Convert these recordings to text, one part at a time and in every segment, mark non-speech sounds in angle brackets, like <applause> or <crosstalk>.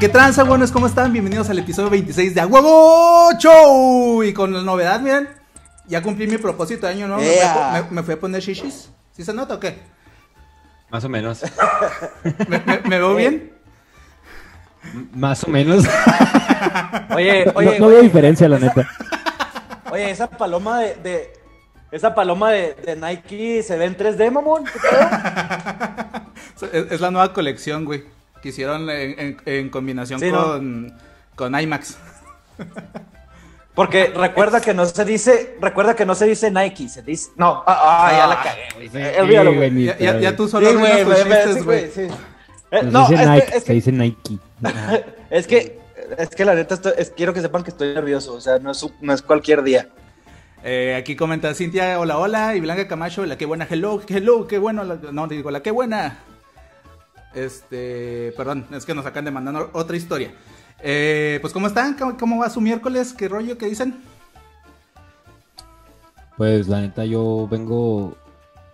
¿Qué tranza, buenos? ¿Cómo están? Bienvenidos al episodio 26 de Agüevo Show. Y con la novedad, miren, ya cumplí mi propósito de año, ¿no? Me fui a Me, me fui a poner shishis. ¿Sí se nota o qué? Más o menos. <laughs> ¿Me, me- me veo bien? Más o menos. <laughs> Oye, No, oye, no veo oye, diferencia, la neta. oye, esa paloma de, de- esa paloma de, de Nike se ve en 3D, mamón. ¿Qué? <laughs> Es, es la nueva colección, güey. Que hicieron en, en- en combinación Sí, ¿no? con, con IMAX. Porque recuerda que no se dice, recuerda que no se dice Nike, se dice, no, ah, ah, ya la cagué, güey. Eh, olvídalo, güey. Ya, ya, tú solo Sí, güey, tus güey, chistes, sí, güey. güey, sí. Eh, No, se dice es Nike, que, es se que, dice Nike. es que, es que la neta, estoy- es- quiero que sepan que estoy nervioso, o sea, no es, no es cualquier día. Eh, aquí comenta Cintia, hola, hola, y Blanca Camacho, la que buena, hello, hello, qué bueno, la- no, digo, la que buena. Este, perdón, es que nos acaban de mandar otra historia. Eh, pues, ¿cómo están? ¿Cómo, cómo va su miércoles? ¿Qué rollo? ¿Qué dicen? Pues la neta, yo vengo.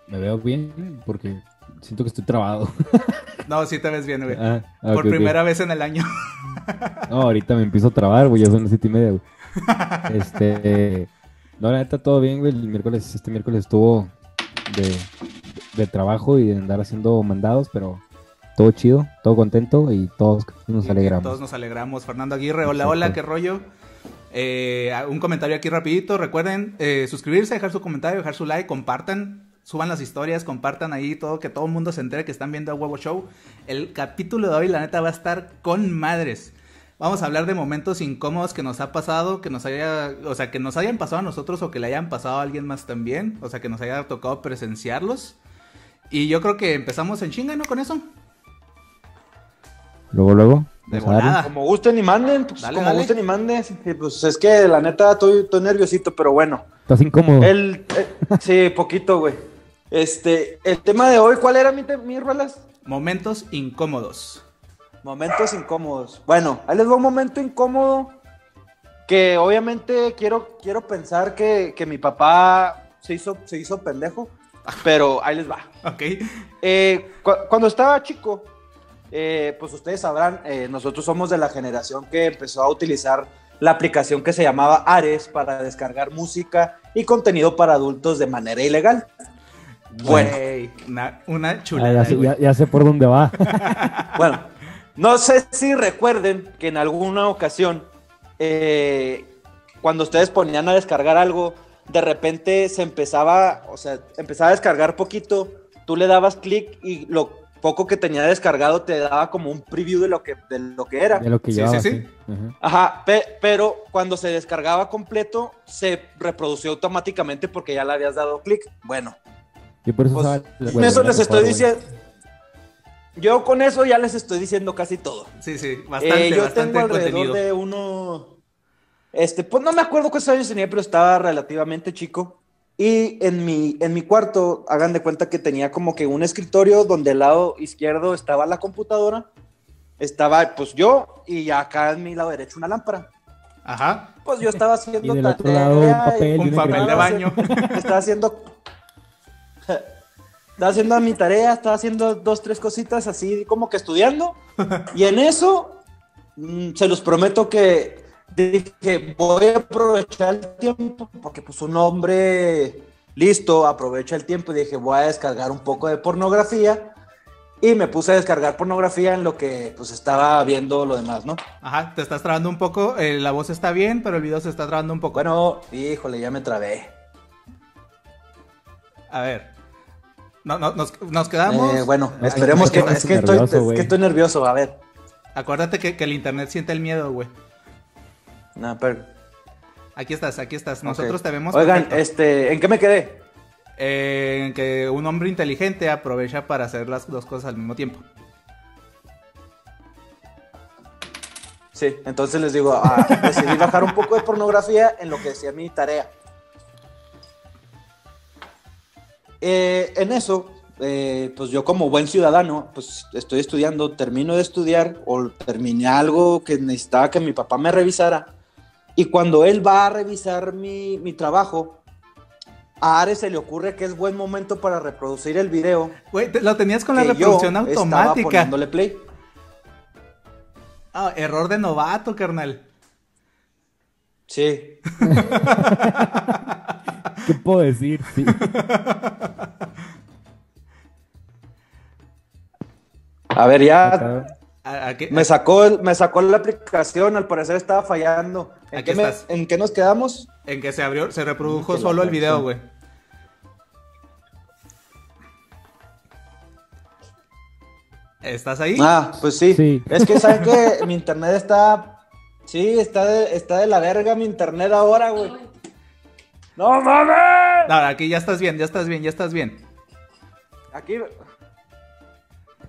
Me veo bien porque siento que estoy trabado. <laughs> No, sí te ves bien, güey. Ah, ah, Por primera vez en el año. <laughs> No, ahorita me empiezo a trabar, güey. Ya son las siete y media, güey. <laughs> Este. No, la neta, todo bien, güey. El miércoles, este miércoles estuvo de, de trabajo y de andar haciendo mandados, pero todo chido, todo contento y todos nos Y- alegramos. Todos nos alegramos. Fernando Aguirre, hola, hola, qué rollo. Eh, un comentario aquí rapidito. Recuerden eh, suscribirse, dejar su comentario, dejar su like, compartan, suban las historias, compartan ahí todo, que todo el mundo se entere que están viendo a Huevo Show. El capítulo de hoy, la neta, va a estar con madres. Vamos a hablar de momentos incómodos que nos ha pasado, que nos haya, o sea, que nos hayan pasado a nosotros o que le hayan pasado a alguien más también, o sea, que nos haya tocado presenciarlos. Y yo creo que empezamos en chinga, ¿no? Con eso. Luego, luego. De volada. Como gusten y manden, pues, Dale, como dale. gusten y manden, y, pues es que la neta estoy, estoy nerviosito, pero bueno. Estás incómodo. El, eh, sí, poquito, güey. Este, el tema de hoy, ¿cuál era mi, mi rolas? Momentos incómodos. Momentos incómodos. Bueno, ahí les va un momento incómodo que obviamente quiero, quiero pensar que, que mi papá se hizo, se hizo pendejo, pero ahí les va. Ok. Eh, cu- cuando estaba chico, eh, pues ustedes sabrán, eh, nosotros somos de la generación que empezó a utilizar la aplicación que se llamaba Ares para descargar música y contenido para adultos de manera ilegal. Bueno, una, una Ah, chulada. ya sé por dónde va. <laughs> bueno, no sé si recuerden que en alguna ocasión, eh, cuando ustedes ponían a descargar algo, de repente se empezaba, o sea, empezaba a descargar poquito, tú le dabas clic y lo poco que tenía descargado te daba como un preview de lo que, de lo que era. De lo que Sí, llevaba. sí, sí. Ajá. Ajá, pe- pero cuando se descargaba completo, se reprodució automáticamente porque ya le habías dado clic. Bueno, Yo por eso pues, eso les estoy diciendo. Yo con eso ya les estoy diciendo casi todo. Sí, sí, bastante, Eh, yo bastante tengo alrededor contenido. de uno. Este, pues no me acuerdo cuántos años tenía, pero estaba relativamente chico. Y en mi, en mi cuarto, hagan de cuenta que tenía como que un escritorio donde al lado izquierdo estaba la computadora, estaba pues yo y acá en mi lado derecho una lámpara. Ajá. Pues yo estaba Y haciendo del otro tarea lado un y- papel y Un papel de baño. <laughs> estaba haciendo. Estaba haciendo mi tarea, estaba haciendo dos, tres cositas así, como que estudiando. <laughs> Y en eso, mm, se los prometo que dije, voy a aprovechar el tiempo, porque pues un hombre listo aprovecha el tiempo. Y dije, voy a descargar un poco de pornografía. Y me puse a descargar pornografía en lo que pues estaba viendo lo demás, ¿no? Ajá, te estás trabando un poco. eh, la voz está bien, pero el video se está trabando un poco. Bueno, híjole, ya me trabé. A ver. No, no, nos, nos quedamos. Eh, bueno, Ay, esperemos que, es que, estoy, nervioso, es que estoy nervioso, a ver. Acuérdate que, que el internet siente el miedo, güey. No, pero- Aquí estás, aquí estás. Nosotros ok. te vemos. Oigan, perfecto. este, ¿en qué me quedé? Eh, en que un hombre inteligente aprovecha para hacer las dos cosas al mismo tiempo. Sí, entonces les digo, ah, <laughs> decidí bajar un poco de pornografía en lo que decía mi tarea. Eh, en eso, eh, pues yo como buen ciudadano, pues estoy estudiando, termino de estudiar o terminé algo que necesitaba que mi papá me revisara. Y cuando él va a revisar mi, mi trabajo, a Ares se le ocurre que es buen momento para reproducir el video. Güey, te- lo tenías con la yo reproducción estaba automática. poniéndole play. Ah, error de novato, carnal. Sí. <laughs> ¿Qué puedo decir? Sí. A ver, ya Acá- ¿A, a qué? me sacó, el- me sacó la aplicación, al parecer estaba fallando. ¿En, Aquí qué, me-. ¿En qué nos quedamos? En que se abrió, se reprodujo Que solo el video, güey. ¿Estás ahí? Ah, pues sí. Sí. Es que, ¿saben qué? Mi internet está... Sí, está de, está de la verga mi internet ahora, güey. ¡No mames! No, aquí ya estás bien, ya estás bien, ya estás bien. Aquí...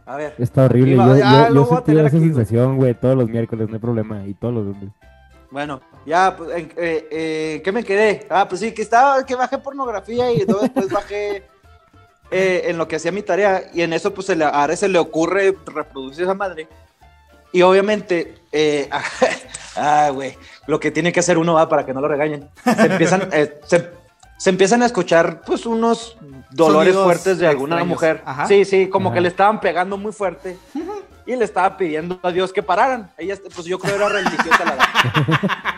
A ver. Está horrible. Va, yo ya yo, lo yo voy a sentí tener esa aquí, sensación, güey, todos los miércoles, no hay problema. Y todos los lunes. Bueno, ya, pues, eh, eh, ¿qué me quedé? Ah, pues sí, que estaba, que bajé pornografía y luego después bajé <laughs> eh, en lo que hacía mi tarea y en eso pues se le, a Ares se le ocurre reproducir esa madre. Y obviamente, <laughs> ah, güey, lo que tiene que hacer uno va para que no lo regañen. Se empiezan, <laughs> se, se empiezan a escuchar pues unos dolores Sonidos fuertes de alguna extraños. mujer. Ajá. Sí, sí, como Ajá. que le estaban pegando muy fuerte. Y le estaba pidiendo a Dios que pararan. Ella, pues yo creo era religiosa la verdad. <laughs>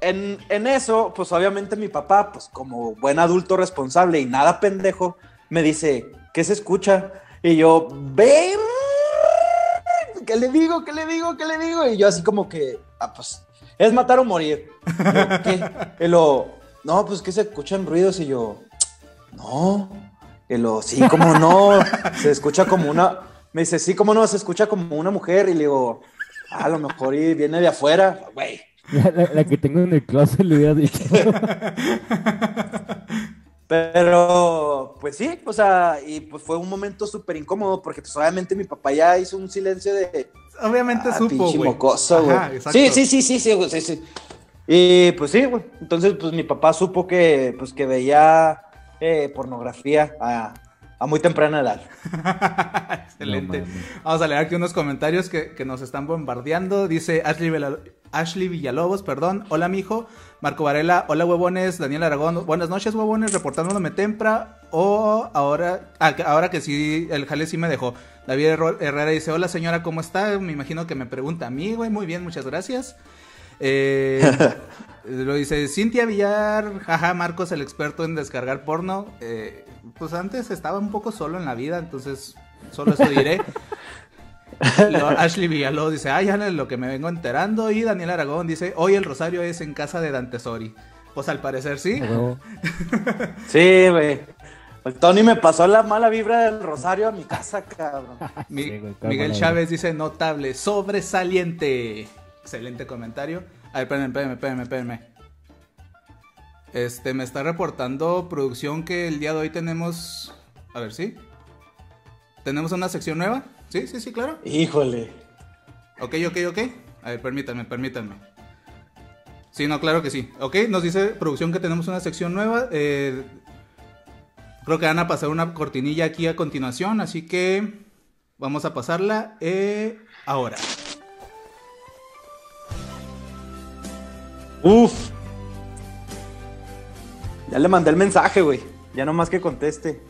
En, en eso, pues obviamente mi papá, pues como buen adulto responsable y nada pendejo, me dice, ¿qué se escucha? Y yo, ve, ¿qué le digo? ¿Qué le digo? ¿Qué le digo? Y yo así como que, ah, pues, es matar o morir. Yo, <laughs> ¿Qué? Y lo, no, pues que se escuchan ruidos y yo, no. Y lo, sí, como no, <laughs> se escucha como una, me dice, sí, como no, se escucha como una mujer. Y le digo, "Ah, a lo mejor y viene de afuera, güey. La, la- la que tengo en el closet le hubiera dicho. <laughs> Pero, pues sí, o sea, y pues fue un momento súper incómodo porque pues obviamente mi papá ya hizo un silencio de... Obviamente "Ah, supo, güey. mocoso, güey". Sí, sí, sí, sí, sí, güey, sí, sí. Y pues sí, güey. Entonces, pues mi papá supo que, pues, que veía eh, pornografía a, a muy temprana edad. <laughs> Excelente. No. Vamos a leer aquí unos comentarios que, que nos están bombardeando. Dice Ashley, Vela- Ashley Villalobos, perdón. Hola, mijo. Marco Varela, hola, huevones. Daniel Aragón, buenas noches, huevones. Reportándome tempra. O ahora, ah, que- ahora que sí, el jale sí me dejó. David Herrera dice, hola, señora, ¿cómo está? Me imagino que me pregunta a mí, güey. Muy bien, muchas gracias. Eh, <laughs> lo dice Cintia Villar, jaja, Marcos, el experto en descargar porno. Eh, pues antes estaba un poco solo en la vida, entonces solo eso diré. Lo- Ashley Villalobos dice, ay, Ana, lo que me vengo enterando. Y Daniel Aragón dice, hoy el rosario es en casa de Dante Sori. Pues al parecer sí. <laughs> Sí, güey. El Tony me pasó la mala vibra del rosario a mi casa, cabrón. Mi- Sí, güey, qué Miguel Chávez dice, notable, sobresaliente. Excelente comentario. A ver, espérenme, espérenme, espérenme, espérenme. Este, me está reportando producción que el día de hoy tenemos... A ver, ¿sí? ¿Tenemos una sección nueva? Sí, sí, sí, claro. Híjole. Ok, ok, ok. A ver, permítanme, permítanme. Sí, no, claro que sí. Ok, nos dice producción que tenemos una sección nueva. eh, creo que van a pasar una cortinilla aquí a continuación, así que vamos a pasarla eh, ahora. Uf. Ya le mandé el mensaje, güey. Ya nomás que conteste.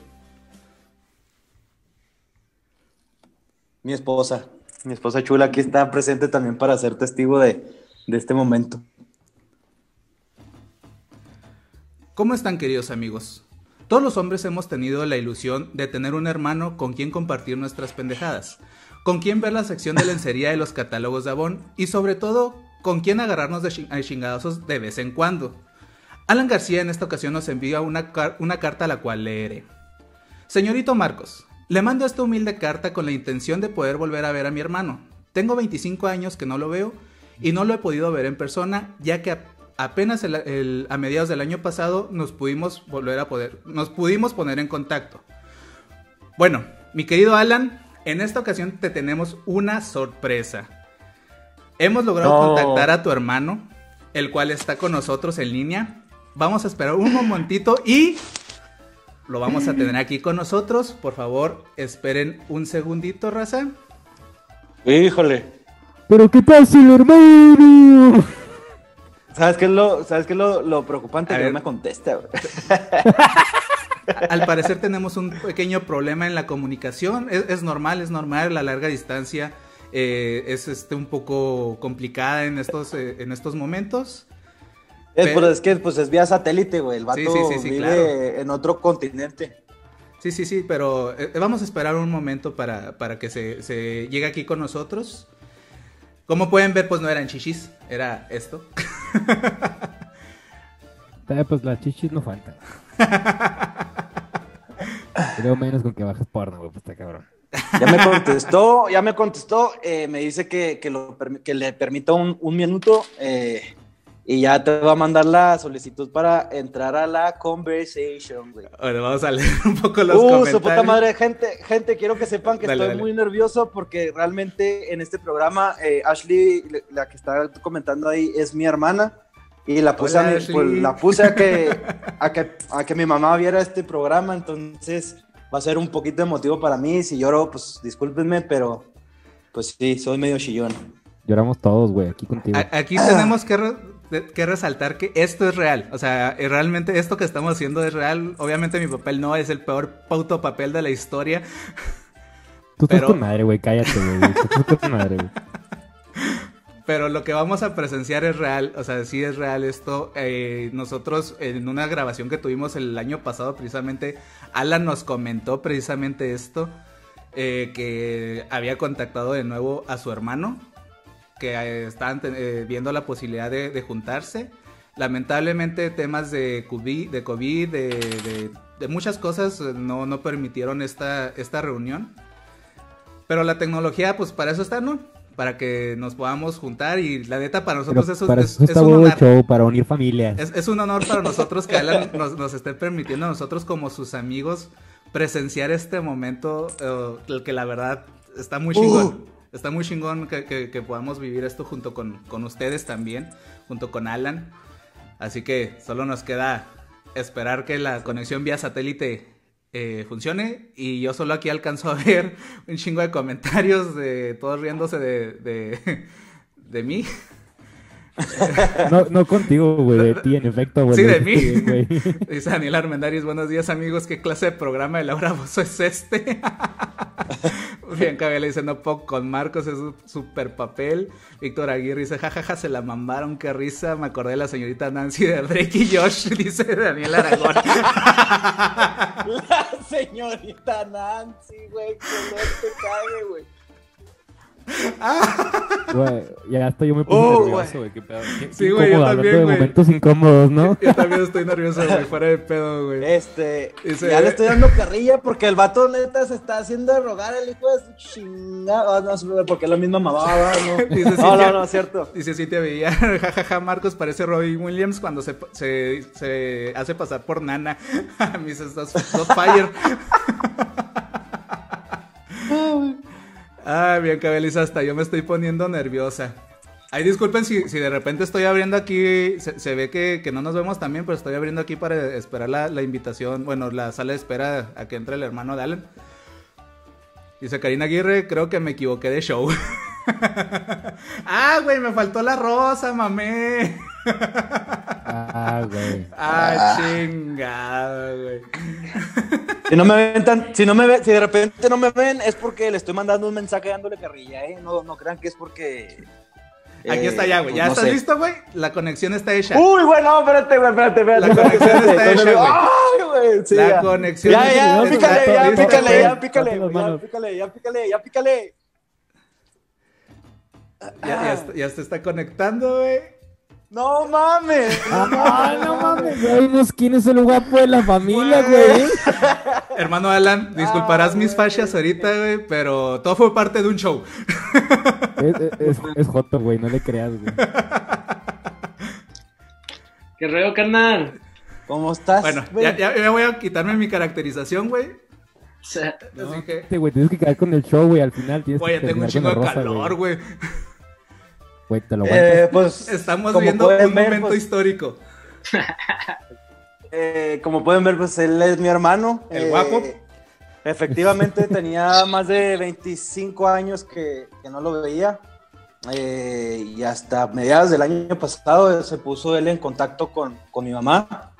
Mi esposa. Mi esposa chula aquí está presente también para ser testigo de, de este momento. ¿Cómo están queridos amigos? Todos los hombres hemos tenido la ilusión de tener un hermano con quien compartir nuestras pendejadas, con quien ver la sección de lencería de los catálogos de Avon y sobre todo con quien agarrarnos de ching- a chingadazos de vez en cuando. Alan García en esta ocasión nos envía una, car- una carta la cual leeré. Señorito Marcos, le mando esta humilde carta con la intención de poder volver a ver a mi hermano. Tengo 25 años que no lo veo y no lo he podido ver en persona, ya que a- apenas el- el- a mediados del año pasado nos pudimos volver a poder, nos pudimos poner en contacto. Bueno, mi querido Alan, en esta ocasión te tenemos una sorpresa. Hemos logrado No. contactar a tu hermano, el cual está con nosotros en línea. Vamos a esperar un momentito y lo vamos a tener aquí con nosotros. Por favor, esperen un segundito, raza. Híjole. Pero qué el hermano. ¿Sabes qué es lo, ¿sabes qué es lo, lo preocupante? A que ver. no me contesta. Al parecer tenemos un pequeño problema en la comunicación. Es, es normal, es normal. La larga distancia eh, es este, un poco complicada en estos, eh, en estos momentos. Es, Pero- pues, es que pues es vía satélite, güey. El vato Sí, sí, sí, sí, vive claro. en otro continente. Sí, sí, sí, pero eh, vamos a esperar un momento para, para que se, se llegue aquí con nosotros. Como pueden ver, pues no eran chichis, era esto. <laughs> Eh, pues las chichis no faltan. <laughs> Creo menos con que bajes porno, güey, pues está cabrón. Ya me contestó, ya me contestó, eh, me dice que, que, lo permi- que le permita un, un minuto eh, y ya te va a mandar la solicitud para entrar a la conversation, güey. Ahora vamos a leer <laughs> un poco los Uh, comentarios. su puta madre, gente, gente, quiero que sepan que Dale, estoy dale. muy nervioso porque realmente en este programa eh, Ashley, le- la que está comentando ahí, es mi hermana y la puse, Hola, a, mi- pues, la puse a que, <laughs> a que a que mi mamá viera este programa, entonces va a ser un poquito emotivo para mí. Si lloro, pues discúlpenme, pero pues sí, soy medio chillón. Lloramos todos, güey, aquí contigo. A- Aquí tenemos que, que resaltar que esto es real. O sea, eh, realmente esto que estamos haciendo es real. Obviamente mi papel no es el peor pauto papel de la historia. Tú pero- con madre, güey, cállate, güey. Tú con madre, güey. Pero lo que vamos a presenciar es real, o sea, sí es real esto. Eh, nosotros en una grabación que tuvimos el año pasado, precisamente, Alan nos comentó precisamente esto, eh, que había contactado de nuevo a su hermano, que eh, estaban eh, viendo la posibilidad de, de juntarse. Lamentablemente temas de COVID, de, COVID, de, de- de muchas cosas eh, no, no permitieron esta, esta reunión. Pero la tecnología, pues para eso está, ¿no? Para que nos podamos juntar y la neta para nosotros eso para es, eso es está un huevo el honor. show, para unir familias. Es, es un honor para <laughs> nosotros que Alan nos, nos esté permitiendo a nosotros como sus amigos presenciar este momento eh, el que la verdad está muy chingón. Está muy chingón que, podamos vivir esto junto con, con ustedes también, junto con Alan. Así que solo nos queda esperar que la conexión vía satélite eh, funcione. Y yo solo aquí alcanzo a ver <laughs> un chingo de comentarios de todos riéndose de, de, <laughs> de mí. <laughs> No, no contigo, güey, de ti, en efecto, güey. Sí, de mí. <laughs> Dice Daniel Armendáriz, buenos días amigos, ¿qué clase de programa de Laura Bozo es este? <laughs> Bien, Cabela dice, no puedo con Marcos, es un super papel. Víctor Aguirre dice, jajaja, se la mamaron, qué risa. Me acordé de la señorita Nancy de Drake y Josh, dice Daniel Aragón. La señorita Nancy, güey, que no te cague, güey. Güey, ya hasta yo me puse Oh, nervioso, güey. Qué pedo. Qué- Sí, güey, yo también, güey. momentos incómodos, ¿no? <laughs> Yo también estoy nervioso, güey, <laughs> fuera de pedo, güey. Este, ya le estoy dando <laughs> carrilla porque el vato neta se está haciendo de rogar el hijo de su chingada. Ah, no, sí, porque es la misma mamá, ¿verdad? no. Dice no, Cintia- no, no, cierto. Dice Cintia Villar, jajaja, Marcos parece Robbie Williams cuando se, se, se hace pasar por nana. Mis dos fire. Ah, bien, Cabeliza, hasta yo me estoy poniendo nerviosa. Ay, disculpen si, si de repente estoy abriendo aquí, se, se ve que, que no nos vemos también, pero estoy abriendo aquí para esperar la, la invitación, bueno, la sala de espera a que entre el hermano de Alan. Dice Karina Aguirre, creo que me equivoqué de show. <laughs> ah, güey, me faltó la rosa, mamé. Ah, güey. Ah, chingada, güey. <laughs> Si no me ven tan, si no me ven, si de repente no me ven, es porque le estoy mandando un mensaje dándole carrilla, eh. No, no crean que es porque. Aquí eh, está ya, güey. ¿Ya no estás sé. listo, güey? La conexión está hecha. Uy, güey, no, espérate, güey, espérate, espérate. La conexión está hecha, güey. Ay, güey, sí, La ya. conexión Ya, está ya, hecha. pícale, ya, pícale, ya, pícale, ya, pícale, ya, pícale, ya, pícale. Ya, ya, está- ya se está conectando, güey. No mames. Ah, no mames, ya vimos quién es el guapo de la familia, güey. <laughs> Hermano Alan, disculparás Ah, mis güey. fachas ahorita, güey, pero todo fue parte de un show. <laughs> Es, es, es, es Joto, güey, no le creas, güey. <laughs> ¿Qué rollo, carnal? ¿Cómo estás? Bueno, ya, ya, ya voy a quitarme mi caracterización, güey. O sea, Así que, Este, güey, tienes que quedar con el show, güey, al final tienes güey, que tengo un chingo de rosa, calor, güey. Güey, te lo aguantas. Eh, pues, Estamos viendo un ver, momento pues, histórico. <laughs> eh, como pueden ver, pues él es mi hermano. El Eh, guapo. Efectivamente, <laughs> tenía más de 25 años que, que no lo veía. Eh, y hasta mediados del año pasado se puso él en contacto con, con mi mamá.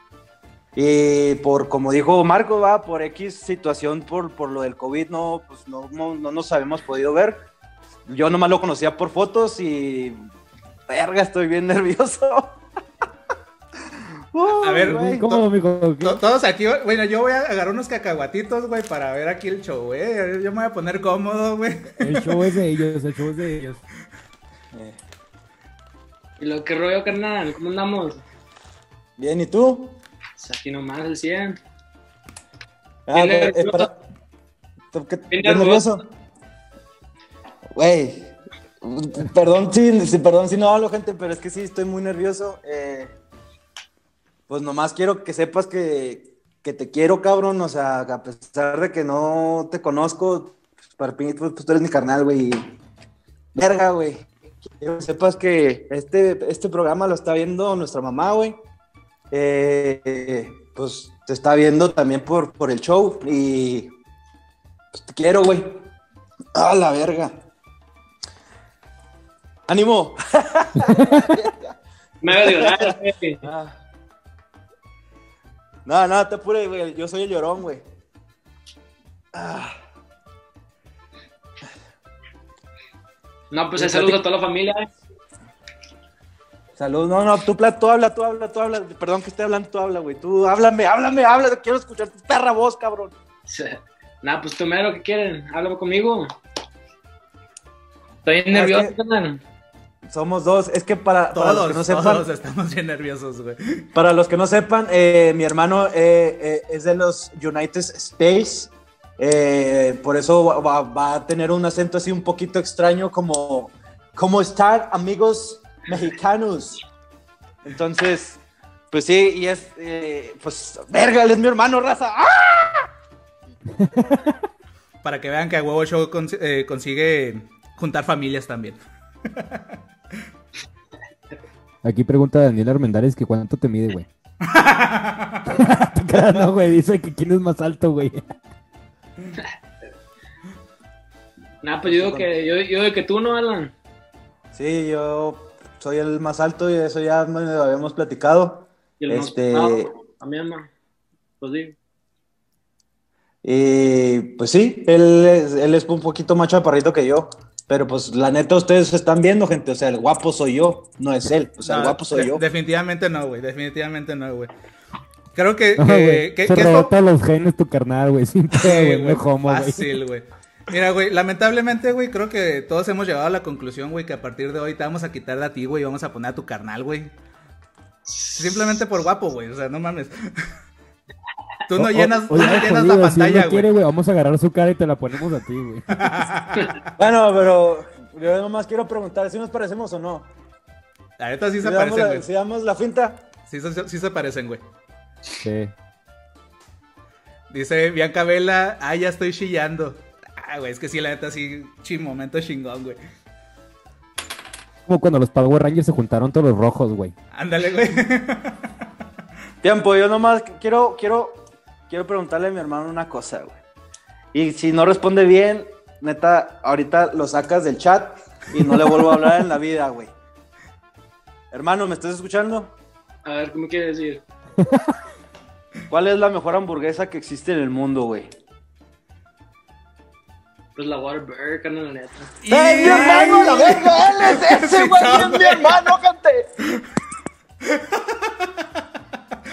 Y por, como dijo Marco, va, por X situación, por, por lo del COVID, no, pues no, no, no nos habíamos podido ver. Yo nomás lo conocía por fotos y. Verga, estoy bien <laughs> nervioso. A ver, güey. ¿Cómo? ¿Qué? To- Todos aquí, bueno, yo voy a agarrar unos cacahuatitos, güey, para ver aquí el show, güey. Yo me voy a poner cómodo, güey. El show es de ellos, el show es de ellos. Eh, ¿Y lo que rollo, carnal? ¿Cómo andamos? Bien, ¿y tú? Pues aquí nomás, el 100. Ah, Bien eh, nervioso. para- ¿tú qué- Bien bien nervioso? Güey, perdón si, perdón si no hablo, gente, pero es que sí, estoy muy nervioso. Eh, pues nomás quiero que sepas que, que te quiero, cabrón, o sea, a pesar de que no te conozco, pues, para pues, pues, tú eres mi carnal, güey. Verga, güey. Quiero que sepas que este, este programa lo está viendo nuestra mamá, güey. Eh, pues te está viendo también por, por el show y pues, te quiero, güey. A la verga. ¡Ánimo! <laughs> Me haga llorar, <laughs> güey. Ah. No, no, te apures, güey. Yo soy el llorón, güey. Ah. No, pues saludos a toda la familia. Salud, no, no, tú, tú habla, tú habla, tú habla. Perdón que esté hablando, tú habla, güey. Tú háblame, háblame, háblame. Quiero escuchar tu perra voz, cabrón. Nah, pues tú mero, ¿qué quieren? Háblame conmigo. Estoy es nervioso, que-. Somos dos. Es que para, para los Todos, que no sepan, todos estamos bien nerviosos, güey. Para los que no sepan, eh, mi hermano eh, eh, es de los United States. eh, por eso va- a tener un acento así un poquito extraño como ¿Cómo están amigos mexicanos? Entonces, pues sí, y es, pues, verga, él es mi hermano, raza. ¡Ah! Para que vean que a huevo show cons- consigue juntar familias también. <laughs> Aquí pregunta Daniel Armendares que cuánto te mide, güey. <laughs> No, güey, dice que quién es más alto, güey. Nah, pues yo digo que, yo, yo digo que tú, ¿no, Alan? Sí, yo soy el más alto y eso ya lo habíamos platicado. Y el más Este- pesado, También. Pues digo. Y pues sí, él es, él es un poquito más chaparrito que yo. Pero pues la neta ustedes están viendo, gente. O sea, el guapo soy yo, no es él. O sea, el guapo soy de- yo. Definitivamente no, güey. Definitivamente no, güey. Creo que, No, que, güey, que- Se que esto- todos los genes tu carnal, güey. Sin homo, güey. Fácil, güey. Mira, güey, lamentablemente, güey, creo que todos hemos llegado a la conclusión, güey, que a partir de hoy te vamos a quitar de a ti, güey, y vamos a poner a tu carnal, güey. Simplemente por guapo, güey, o sea, no mames. <laughs> Tú no O- o- llenas, tú oye, no llenas jodido, la si él pantalla, no quiere, güey. vamos a agarrar su cara y te la ponemos a ti, güey. <laughs> Bueno, pero yo nomás quiero preguntar si nos parecemos o no. La neta sí Si se parecen, la, güey. si damos la finta. Sí, se- sí se parecen, güey. Sí. Dice Bianca Vela, ah, ya estoy chillando. Ah, güey, es que sí, la neta sí, chi, momento chingón, güey. Como cuando los Power Rangers se juntaron todos los rojos, güey. Ándale, güey. <laughs> Tiempo, yo nomás quiero, quiero, quiero preguntarle a mi hermano una cosa, güey. Y si no responde bien, neta, ahorita lo sacas del chat y no le vuelvo a hablar en la vida, güey. Hermano, ¿me estás escuchando? A ver, ¿qué me quiere decir? ¿Cuál es la mejor hamburguesa que existe en el mundo, güey? Pues la Waterburger, carnal, la neta. ¡Eh, mi hermano, la verga! ¡Él es ese, güey! ¡Es mi hermano, gente! <laughs>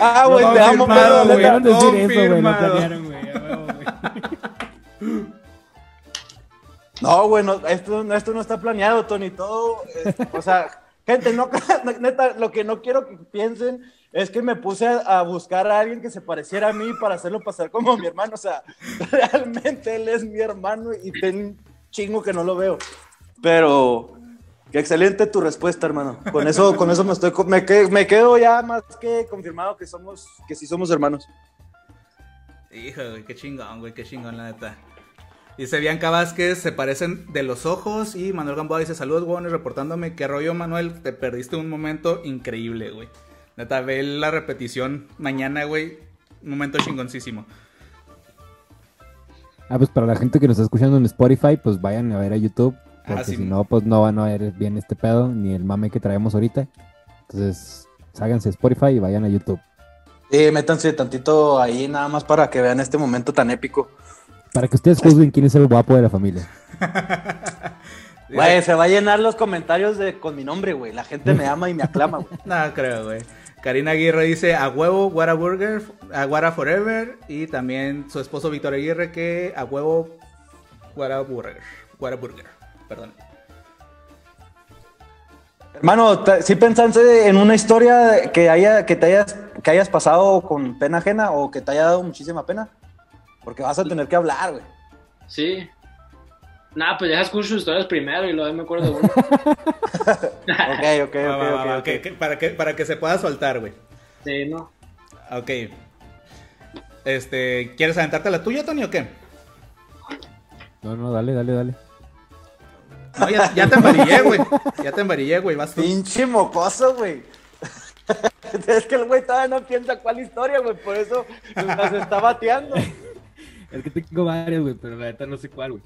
Ah, güey, te amo, pero güey. neta, Planearon decir eso, güey. Lo planearon, güey. <laughs> No, güey, no, esto, no- esto no está planeado, Tony. Todo, eh, o sea, gente, no, <laughs> neta, lo que no quiero que piensen es que me puse a, a buscar a alguien que se pareciera a mí para hacerlo pasar como mi hermano. O sea, <laughs> realmente él es mi hermano y tengo un chingo que no lo veo. Pero, qué excelente tu respuesta, hermano. Con eso, con eso me estoy, me quedo ya más que confirmado que somos, que sí somos hermanos. Hijo, güey, qué chingón, güey, qué chingón, la neta. Dice Bianca Vázquez, se parecen de los ojos. Y Manuel Gamboa dice, saludos, güey, reportándome. Qué rollo, Manuel, te perdiste un momento increíble, güey. Neta, ve la repetición mañana, güey. Un momento chingoncísimo. Ah, pues para la gente que nos está escuchando en Spotify, pues vayan a ver a YouTube. Ah, Porque sí. si no, pues no van a ver bien este pedo, ni el mame que traemos ahorita. Entonces, ságanse Spotify y vayan a YouTube. Sí, métanse tantito ahí nada más para que vean este momento tan épico. Para que ustedes juzguen quién es el guapo de la familia. <laughs> Güey, se va a llenar los comentarios de, con mi nombre, güey. La gente me ama y me aclama, güey. <laughs> No creo, güey. Karina Aguirre dice a huevo, Guara Burger, a Guara Forever. Y también su esposo Víctor Aguirre que a huevo, Guara Burger. Guara Burger, perdón. Hermano, ¿sí pensaste en una historia que, haya, que, te hayas, que hayas pasado con pena ajena o que te haya dado muchísima pena? Porque vas a tener que hablar, güey. Sí. Nah, pues ya escucho sus historias primero y luego me acuerdo de uno. <laughs> Ok, ok, Va, ok, va, va, ok, va, ok. que- que- para, que, para que se pueda soltar, güey. Sí, no. Ok. Este, ¿quieres aventarte la tuya, Tony, o qué? No, no, dale, dale, dale. No, ya, ya te embarillé, güey. Ya te embarillé, güey. Vas tú. Pinche mocoso, güey. <laughs> es que el güey todavía no piensa cuál historia, güey. Por eso nos está bateando. Es que tengo varias, güey, pero la neta no sé cuál, güey.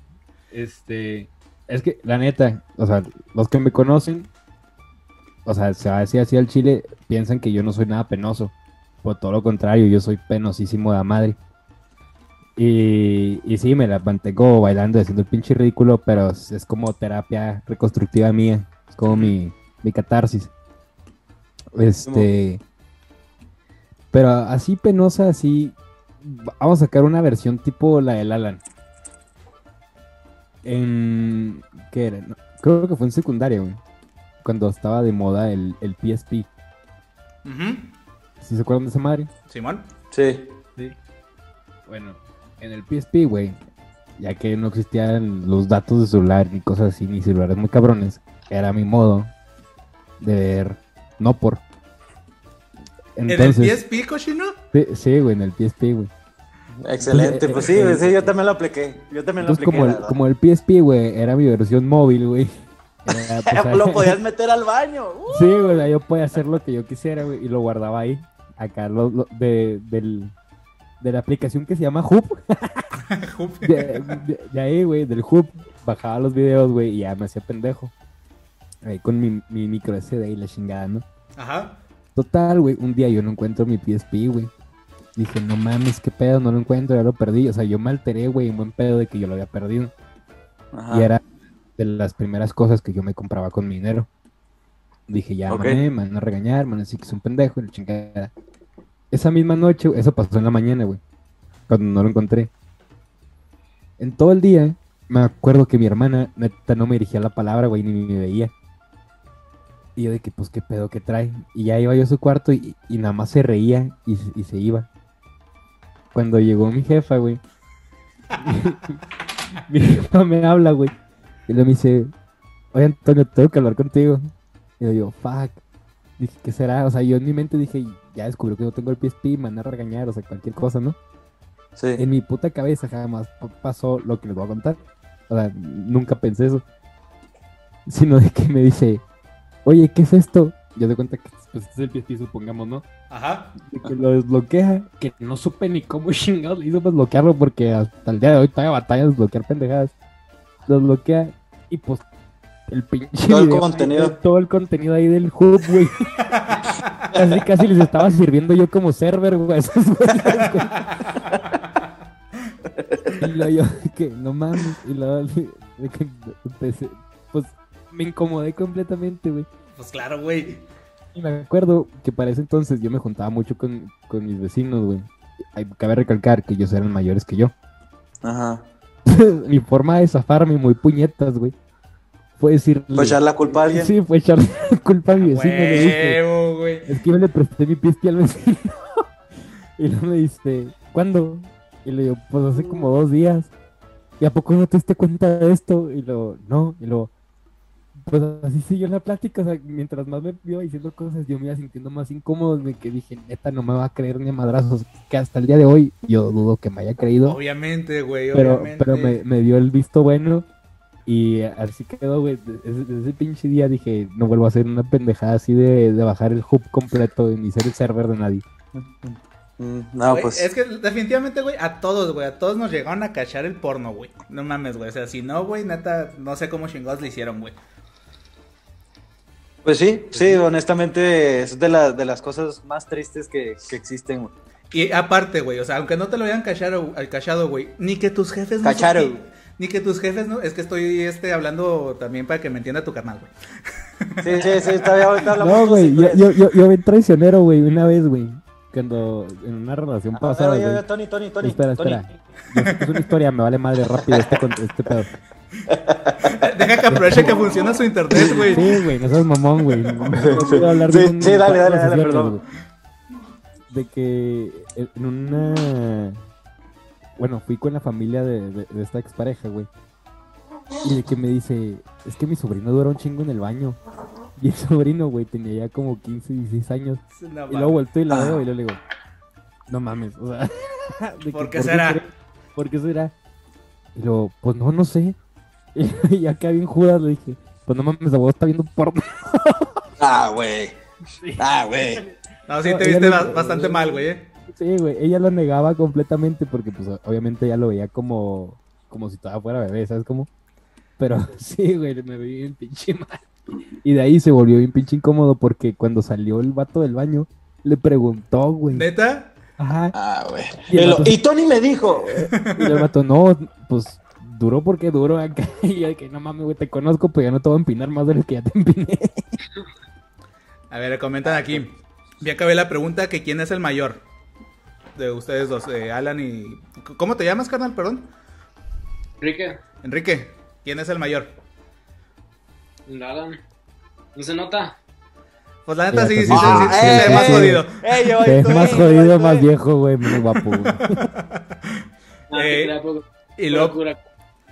Este. Es que, la neta, o sea, los que me conocen, o sea, se va a decir así al chile, piensan que yo no soy nada penoso. Por todo lo contrario, yo soy penosísimo de la madre. Y, y sí, me la mantengo bailando, haciendo el pinche ridículo, pero es, como terapia reconstructiva mía. Es como mi, mi catarsis. Este. Pero así penosa, así. Vamos a sacar una versión tipo la del Alan. En. ¿Qué era? No, creo que fue en secundaria, güey. Cuando estaba de moda el, el PSP. ¿Sí se acuerdan de esa madre? Simón. Sí. Sí. Bueno, en el PSP, güey, ya que no existían los datos de celular ni cosas así, ni celulares muy cabrones, era mi modo de ver no por. ¿En Entonces, el PSP, cochino? sí, sí, güey, en el PSP, güey. Excelente. Pues sí, güey, sí, yo también lo apliqué. Yo también lo apliqué. como el, como el PSP, güey, era mi versión móvil, güey. <laughs> Pues, ahí- lo podías <laughs> meter al baño. Uh. Sí, güey, yo podía hacer lo que yo quisiera, güey, y lo guardaba ahí. Acá, lo, lo- de, del, de la aplicación que se llama Hub. <laughs> De, de- de ahí, güey, del Hub, bajaba los videos, güey, y ya me hacía pendejo. Ahí con mi, mi micro SD y la chingada, ¿no? Ajá. Total, güey, un día yo no encuentro mi PSP, güey. Dije, no mames, qué pedo, no lo encuentro, ya lo perdí. O sea, yo me alteré, güey, en buen pedo de que yo lo había perdido. Ajá. Y era de las primeras cosas que yo me compraba con mi dinero. Dije, ya, Ok. mané, me van a regañar, me van a decir que es un pendejo, y la chingada. Esa misma noche, eso pasó en la mañana, güey, cuando no lo encontré. En todo el día, me acuerdo que mi hermana, neta, no me dirigía la palabra, güey, ni me veía. Y yo de que, pues, qué pedo que trae. Y ya iba yo a su cuarto y, nada más se reía y, se- y se iba. Cuando llegó mi jefa, güey. <laughs> mi jefa me habla, güey. Y luego me dice, oye Antonio, tengo que hablar contigo. Y yo, fuck. Dije, ¿qué será? O sea, yo en mi mente dije, ya descubrí que no tengo el PSP, me van a regañar, o sea, cualquier cosa, ¿no? Sí. En mi puta cabeza jamás pa- pasó lo que les voy a contar. O sea, nunca pensé eso. Sino de que me dice, oye, ¿qué es esto? Yo de cuenta que pues, este es el PSP, supongamos, ¿no? Ajá. De que lo desbloquea, que no supe ni cómo <laughs> chingados le hizo para desbloquearlo porque hasta el día de hoy todavía batalla de desbloquear pendejadas. Lo desbloquea y pues el pinche Todo el video, contenido. ahí, todo el contenido ahí del hub, güey. <laughs> casi casi les estaba sirviendo yo como server, güey. Y luego yo, de que no mames, y que empecé, pues me incomodé completamente, güey. Pues claro, güey. Y me acuerdo que para ese entonces yo me juntaba mucho con, con mis vecinos, güey. Hay- Cabe recalcar que ellos eran mayores que yo. Ajá. <laughs> Mi forma de zafarme muy puñetas, güey. Fue decirle... Pues echar la culpa a alguien. Sí, fue echarle la <laughs> culpa a mi vecino. Le dije, Huevo, güey. es que yo le presté mi pispi al vecino. <laughs> y luego me dice, ¿cuándo? Y le digo, pues hace como dos días. ¿Y a poco no te diste cuenta de esto? Y luego, no. Y luego, pues así siguió la plática. O sea, mientras más me iba diciendo cosas, yo me iba sintiendo más incómodo. De que dije, neta, no me va a creer ni a madrazos. Que hasta el día de hoy yo dudo que me haya creído. Obviamente, güey, Pero, obviamente. pero me, me dio el visto bueno. Y así quedó, güey. Desde, ese pinche día dije, no vuelvo a hacer una pendejada así de, de bajar el hub completo ni ser el server de nadie. Mm, No, pues. Es que definitivamente, güey, a todos, güey, a todos nos llegaron a cachar el porno, güey. No mames, güey. O sea, si no, güey, neta, no sé cómo chingados le hicieron, güey. Pues sí, sí, honestamente es de, la- de las cosas más tristes que, que existen, güey. Y aparte, güey, o sea, aunque no te lo hayan cachado, al cachado, güey, ni que tus jefes no Cacharo. supi- Ni que tus jefes, ¿no? Es que estoy este, hablando también para que me entienda tu carnal, güey. Sí, sí, sí, está bien, ahorita hablamos No, güey, yo, yo, yo, yo vi traicionero, güey, una vez, güey. Cuando en una relación A ver, pasada, oye, güey. oye, Tony, Tony, Tony. Espera, Tony. espera. Yo sé que es una historia, me vale madre rápido este, este pedo. <laughs> Deja que aproveche que funciona su internet, güey. Sí, güey, no seas mamón, güey. <laughs> No, no puedo hablar Sí, un- sí, dale, dale, dale, perdón. güey. De que en una... Bueno, fui con la familia de, de, de esta expareja, güey. Y de que me dice, es que mi sobrino dura un chingo en el baño. Y el <laughs> sobrino, güey, tenía ya como 15, 16 años. Y luego volteo y la veo y luego le digo, no mames, o sea, <laughs> de que, ¿Por qué será? ¿Por qué será? Y luego, pues no, no sé. <laughs> Y ya acá bien Judas le dije, pues no mames, abuelo está viendo porno. Ah, güey. Ah, güey. No, sí te viste no- bastante mal, güey. eh. Sí, güey, ella lo negaba completamente porque pues obviamente ella lo veía como, como si todavía fuera bebé, ¿sabes cómo? Pero <laughs> sí, güey, me vi bien pinche mal. Y de ahí se volvió bien pinche incómodo porque cuando salió el vato del baño, le preguntó, güey. ¿Neta? Ajá. Ah, güey. Y el Y, lo- vato- y Tony me dijo. Y el vato, no, pues duró porque duró acá. <laughs> Y yo que no mames, güey, te conozco, pues ya no te voy a empinar más de lo que ya te empiné. A ver, comentan aquí. Ya acabé la pregunta que quién es el mayor de ustedes dos, eh, Alan y... ¿Cómo te llamas, carnal? Perdón. Enrique, Enrique, ¿quién es el mayor? nada. No se nota. Pues la neta sí, sí, sí, <laughs> Ah, sí, eh, ve más eh. jodido. Yo, Sí, tú, más jodido, más viejo, güey, menos guapo, güey. Ah, Eh, poco- Y luego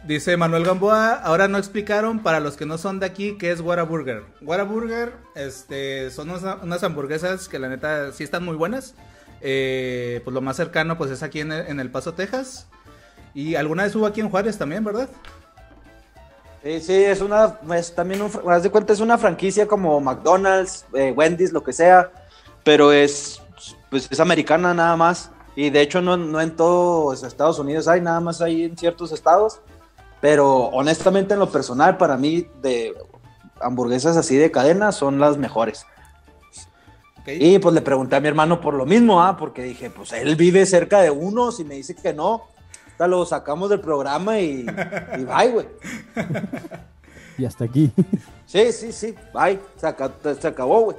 dice Manuel Gamboa, ahora no explicaron para los que no son de aquí qué es Whataburger. Whataburger este, son unas, unas hamburguesas que la neta sí están muy buenas. Eh, pues lo más cercano pues es aquí en el, en El Paso, Texas. Y alguna vez hubo aquí en Juárez también, ¿verdad? Sí, sí, es una, es también un, haz de cuenta, es una franquicia como McDonald's, eh, Wendy's, lo que sea, pero es, pues es americana nada más, y de hecho no, no en todos Estados Unidos hay, nada más hay en ciertos estados, pero honestamente en lo personal para mí de hamburguesas así de cadena son las mejores. Y pues le pregunté a mi hermano por lo mismo, ah, porque dije, pues él vive cerca de uno, si me dice que no, hasta lo sacamos del programa y, y <laughs> bye, güey. Y hasta aquí. Sí, sí, sí, bye, se, aca- se acabó, güey.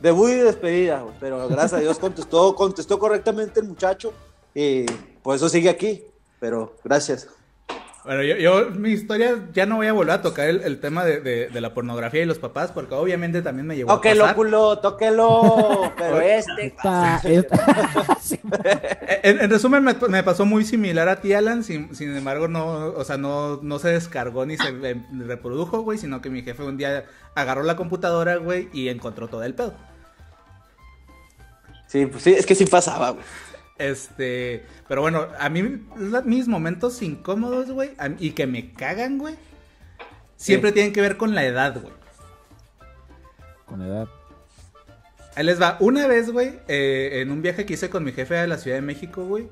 Debut y despedida, güey, pero gracias a Dios contestó, contestó correctamente el muchacho y por eso sigue aquí, pero gracias. Bueno, yo, yo, mi historia, ya no voy a volver a tocar el, el tema de, de- de la pornografía y los papás, porque obviamente también me llevó Tóquelo, a pasar. culo, tóquelo, <laughs> pero este... Esta- esta- sí. En, en resumen, me, me pasó muy similar a ti, Alan. Sin, sin embargo, no, o sea, no, no se descargó ni se reprodujo, güey, sino que mi jefe un día agarró la computadora, güey, y encontró todo el pedo. Sí, pues sí, es que sí pasaba, güey. Este, pero bueno, a mí mis momentos incómodos, güey, y que me cagan, güey, siempre tienen que ver con la edad, güey. Con la edad. Ahí les va. Una vez, güey, eh, en un viaje que hice con mi jefe a la Ciudad de México, güey.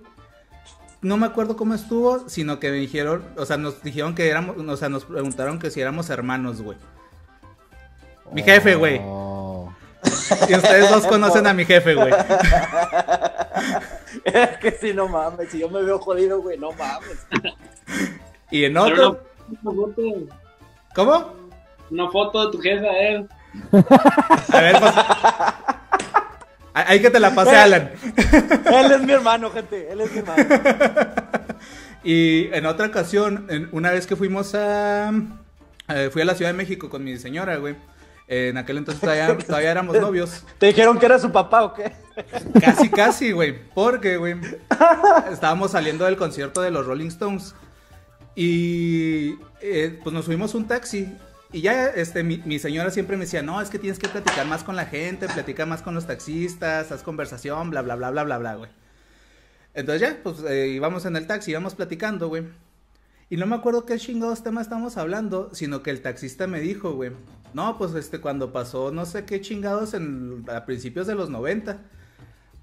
No me acuerdo cómo estuvo, sino que me dijeron, o sea, nos dijeron que éramos, o sea, nos preguntaron que si éramos hermanos, güey. Mi jefe, güey. Oh. Y ustedes dos conocen a mi jefe, güey. <laughs> <laughs> Es que sí, no mames, si yo me veo jodido, güey, no mames. Y en otro, una, foto, ¿cómo? una foto de tu jefa, eh. A ver, pues. Ahí que te la pasé, Alan. Él es mi hermano, gente, él es mi hermano. <laughs> Y en otra ocasión, en- una vez que fuimos a. eh, fui a la Ciudad de México con mi señora, güey. En aquel entonces todavía, <laughs> todavía éramos novios. ¿Te dijeron que era su papá o qué? Casi, casi, güey. Porque, güey, <laughs> estábamos saliendo del concierto de los Rolling Stones. Y eh, pues nos subimos un taxi. Y ya, este, mi, mi señora siempre me decía, no, es que tienes que platicar más con la gente, platica más con los taxistas, haz conversación, bla, bla, bla, bla, bla, bla, güey. Entonces ya, pues eh, íbamos en el taxi, íbamos platicando, güey. Y no me acuerdo qué chingados tema estábamos hablando, sino que el taxista me dijo, güey, no, pues este, cuando pasó no sé qué chingados en, a principios de los 90.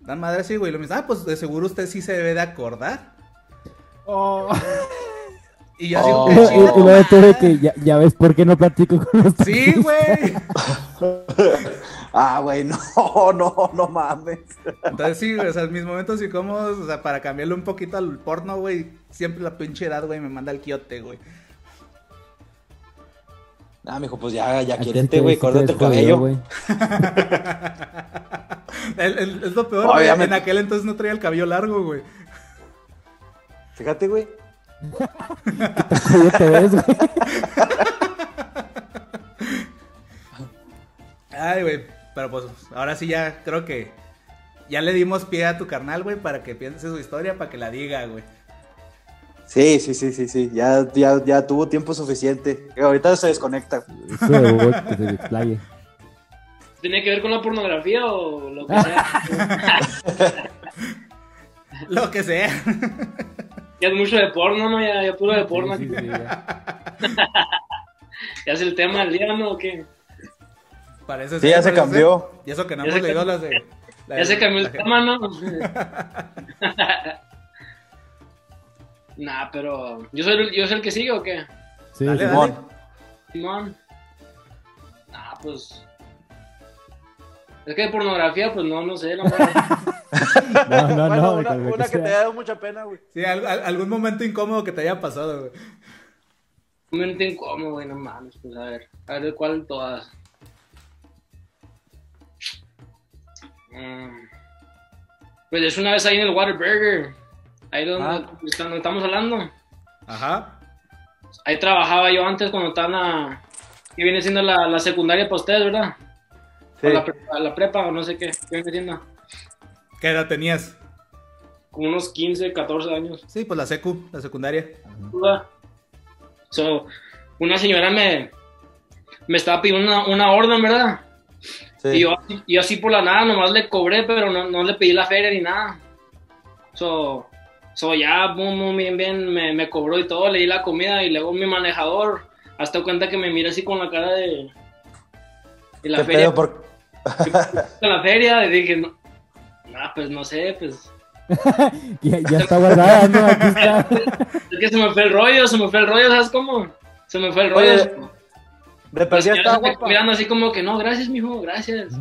La madre sí, güey, lo mismo, ah, pues de seguro usted sí se debe de acordar. Oh. Y yo así, Oh. qué Y, y- tú de que ya, ya ves por qué no platico con los Sí, güey. <laughs> Ah, güey, no, <laughs> no, no mames. Entonces sí, güey, o sea, mis momentos incómodos, o sea, para cambiarle un poquito al porno, güey, siempre la pinche edad, güey, me manda al quiote, güey. Ah, mijo, pues ya, ya quiérete, te- güey, córtate el cabello. <laughs> es lo peor, güey, Obviamente. en aquel entonces no traía el cabello largo, güey. Fíjate, güey. Jodido <laughs> te ves, güey. Ay, güey, pero pues ahora sí ya creo que ya le dimos pie a tu carnal, güey, para que piense su historia, para que la diga, güey. Sí, sí, sí, sí, sí. Ya, ya, ya tuvo tiempo suficiente. Ahorita se desconecta. Eso de que se. ¿Tiene que ver con la pornografía o lo que sea? <laughs> Lo que sea. ya es mucho de porno, ¿no? Ya, ya puro de porno. Sí, sí, sí, ya. <laughs> Ya es el tema del día, ¿no? ¿O qué? Parece Sí, ya se cambió. ser. Y eso que no Ya hemos se leído cambió. las de. la Ya de- se cambió el tema, ¿no? <laughs> nah, pero. ¿yo soy, el- ¿Yo soy el que sigue o qué? Sí, Dale, sí. dale. Simón. Simón. Nah, pues. Es que de pornografía, pues no, no sé, no. <laughs> No, no, Bueno, no. una, una que te haya dado mucha pena, güey. Sí, al- al- algún momento incómodo que te haya pasado, güey. Un momento incómodo, güey, no mames, pues a ver. A ver de cuál todas. Mm. Pues es una vez ahí en el Waterburger. Ahí donde, Ah. donde estamos hablando. Ajá. Ahí trabajaba yo antes cuando estaba la... Que viene siendo la, la secundaria para ustedes, ¿verdad? Sí. O la, prepa, la prepa o no sé qué. ¿Qué viene siendo? ¿Qué edad tenías? Como unos 15, 14 años. Sí, pues la secu, la secundaria. ¿verdad? So, una señora me, me estaba pidiendo una, una orden, ¿verdad? Sí. Y yo, yo así por la nada nomás le cobré, pero no, no le pedí la feria ni nada. So, so ya, boom, boom, bien, bien, me, me cobró y todo, le di la comida y luego mi manejador, hasta cuenta que me mira así con la cara de... Y la ¿Qué feria? Por... <laughs> con la feria, y dije, no, nah, pues no sé, pues... <laughs> Ya, ya está guardada, ¿no? Aquí <laughs> está. Es que se me fue el rollo, se me fue el rollo, ¿sabes cómo? Se me fue el rollo. Oye, De está quedó guapa. mirando así como que, no, gracias, mijo, gracias.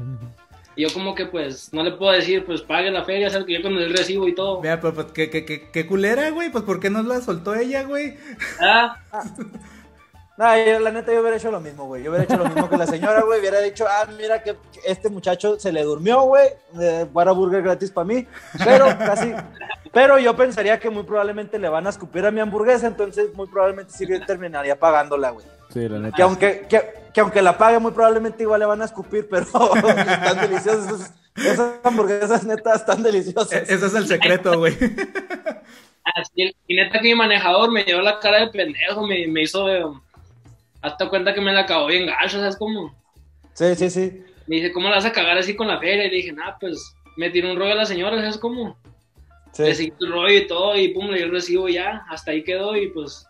Y yo como que, pues, no le puedo decir, pues, pague la feria, ¿sabes? Que yo cuando el recibo y todo. Mira, pero pues, ¿qué, qué, qué, qué culera, güey. Pues, ¿por qué no la soltó ella, güey? Ah, <laughs> No, yo, la neta, yo hubiera hecho lo mismo, güey. Yo hubiera hecho lo mismo que la señora, güey. Hubiera dicho, ah, mira que este muchacho se le durmió, güey. Eh, burger gratis para mí. Pero casi. Pero yo pensaría que muy probablemente le van a escupir a mi hamburguesa. Entonces, muy probablemente sí yo terminaría pagándola, güey. Sí, la neta. Que aunque, que, que aunque la pague, muy probablemente igual le van a escupir, pero <laughs> están deliciosas. Esas hamburguesas netas están deliciosas. E- Ese es el secreto, güey. <laughs> así, y neta que mi manejador me llevó la cara de pendejo, me, me hizo... hasta cuenta que me la acabó bien gacho, ¿sabes cómo? Sí, sí, sí. Me dice, ¿cómo la vas a cagar así con la feria? Y le dije, nah, pues, me tiró un rollo a la señora, ¿sabes cómo? Le Sí. seguí el rollo y todo, y pum, le di el recibo ya, hasta ahí quedó, y pues...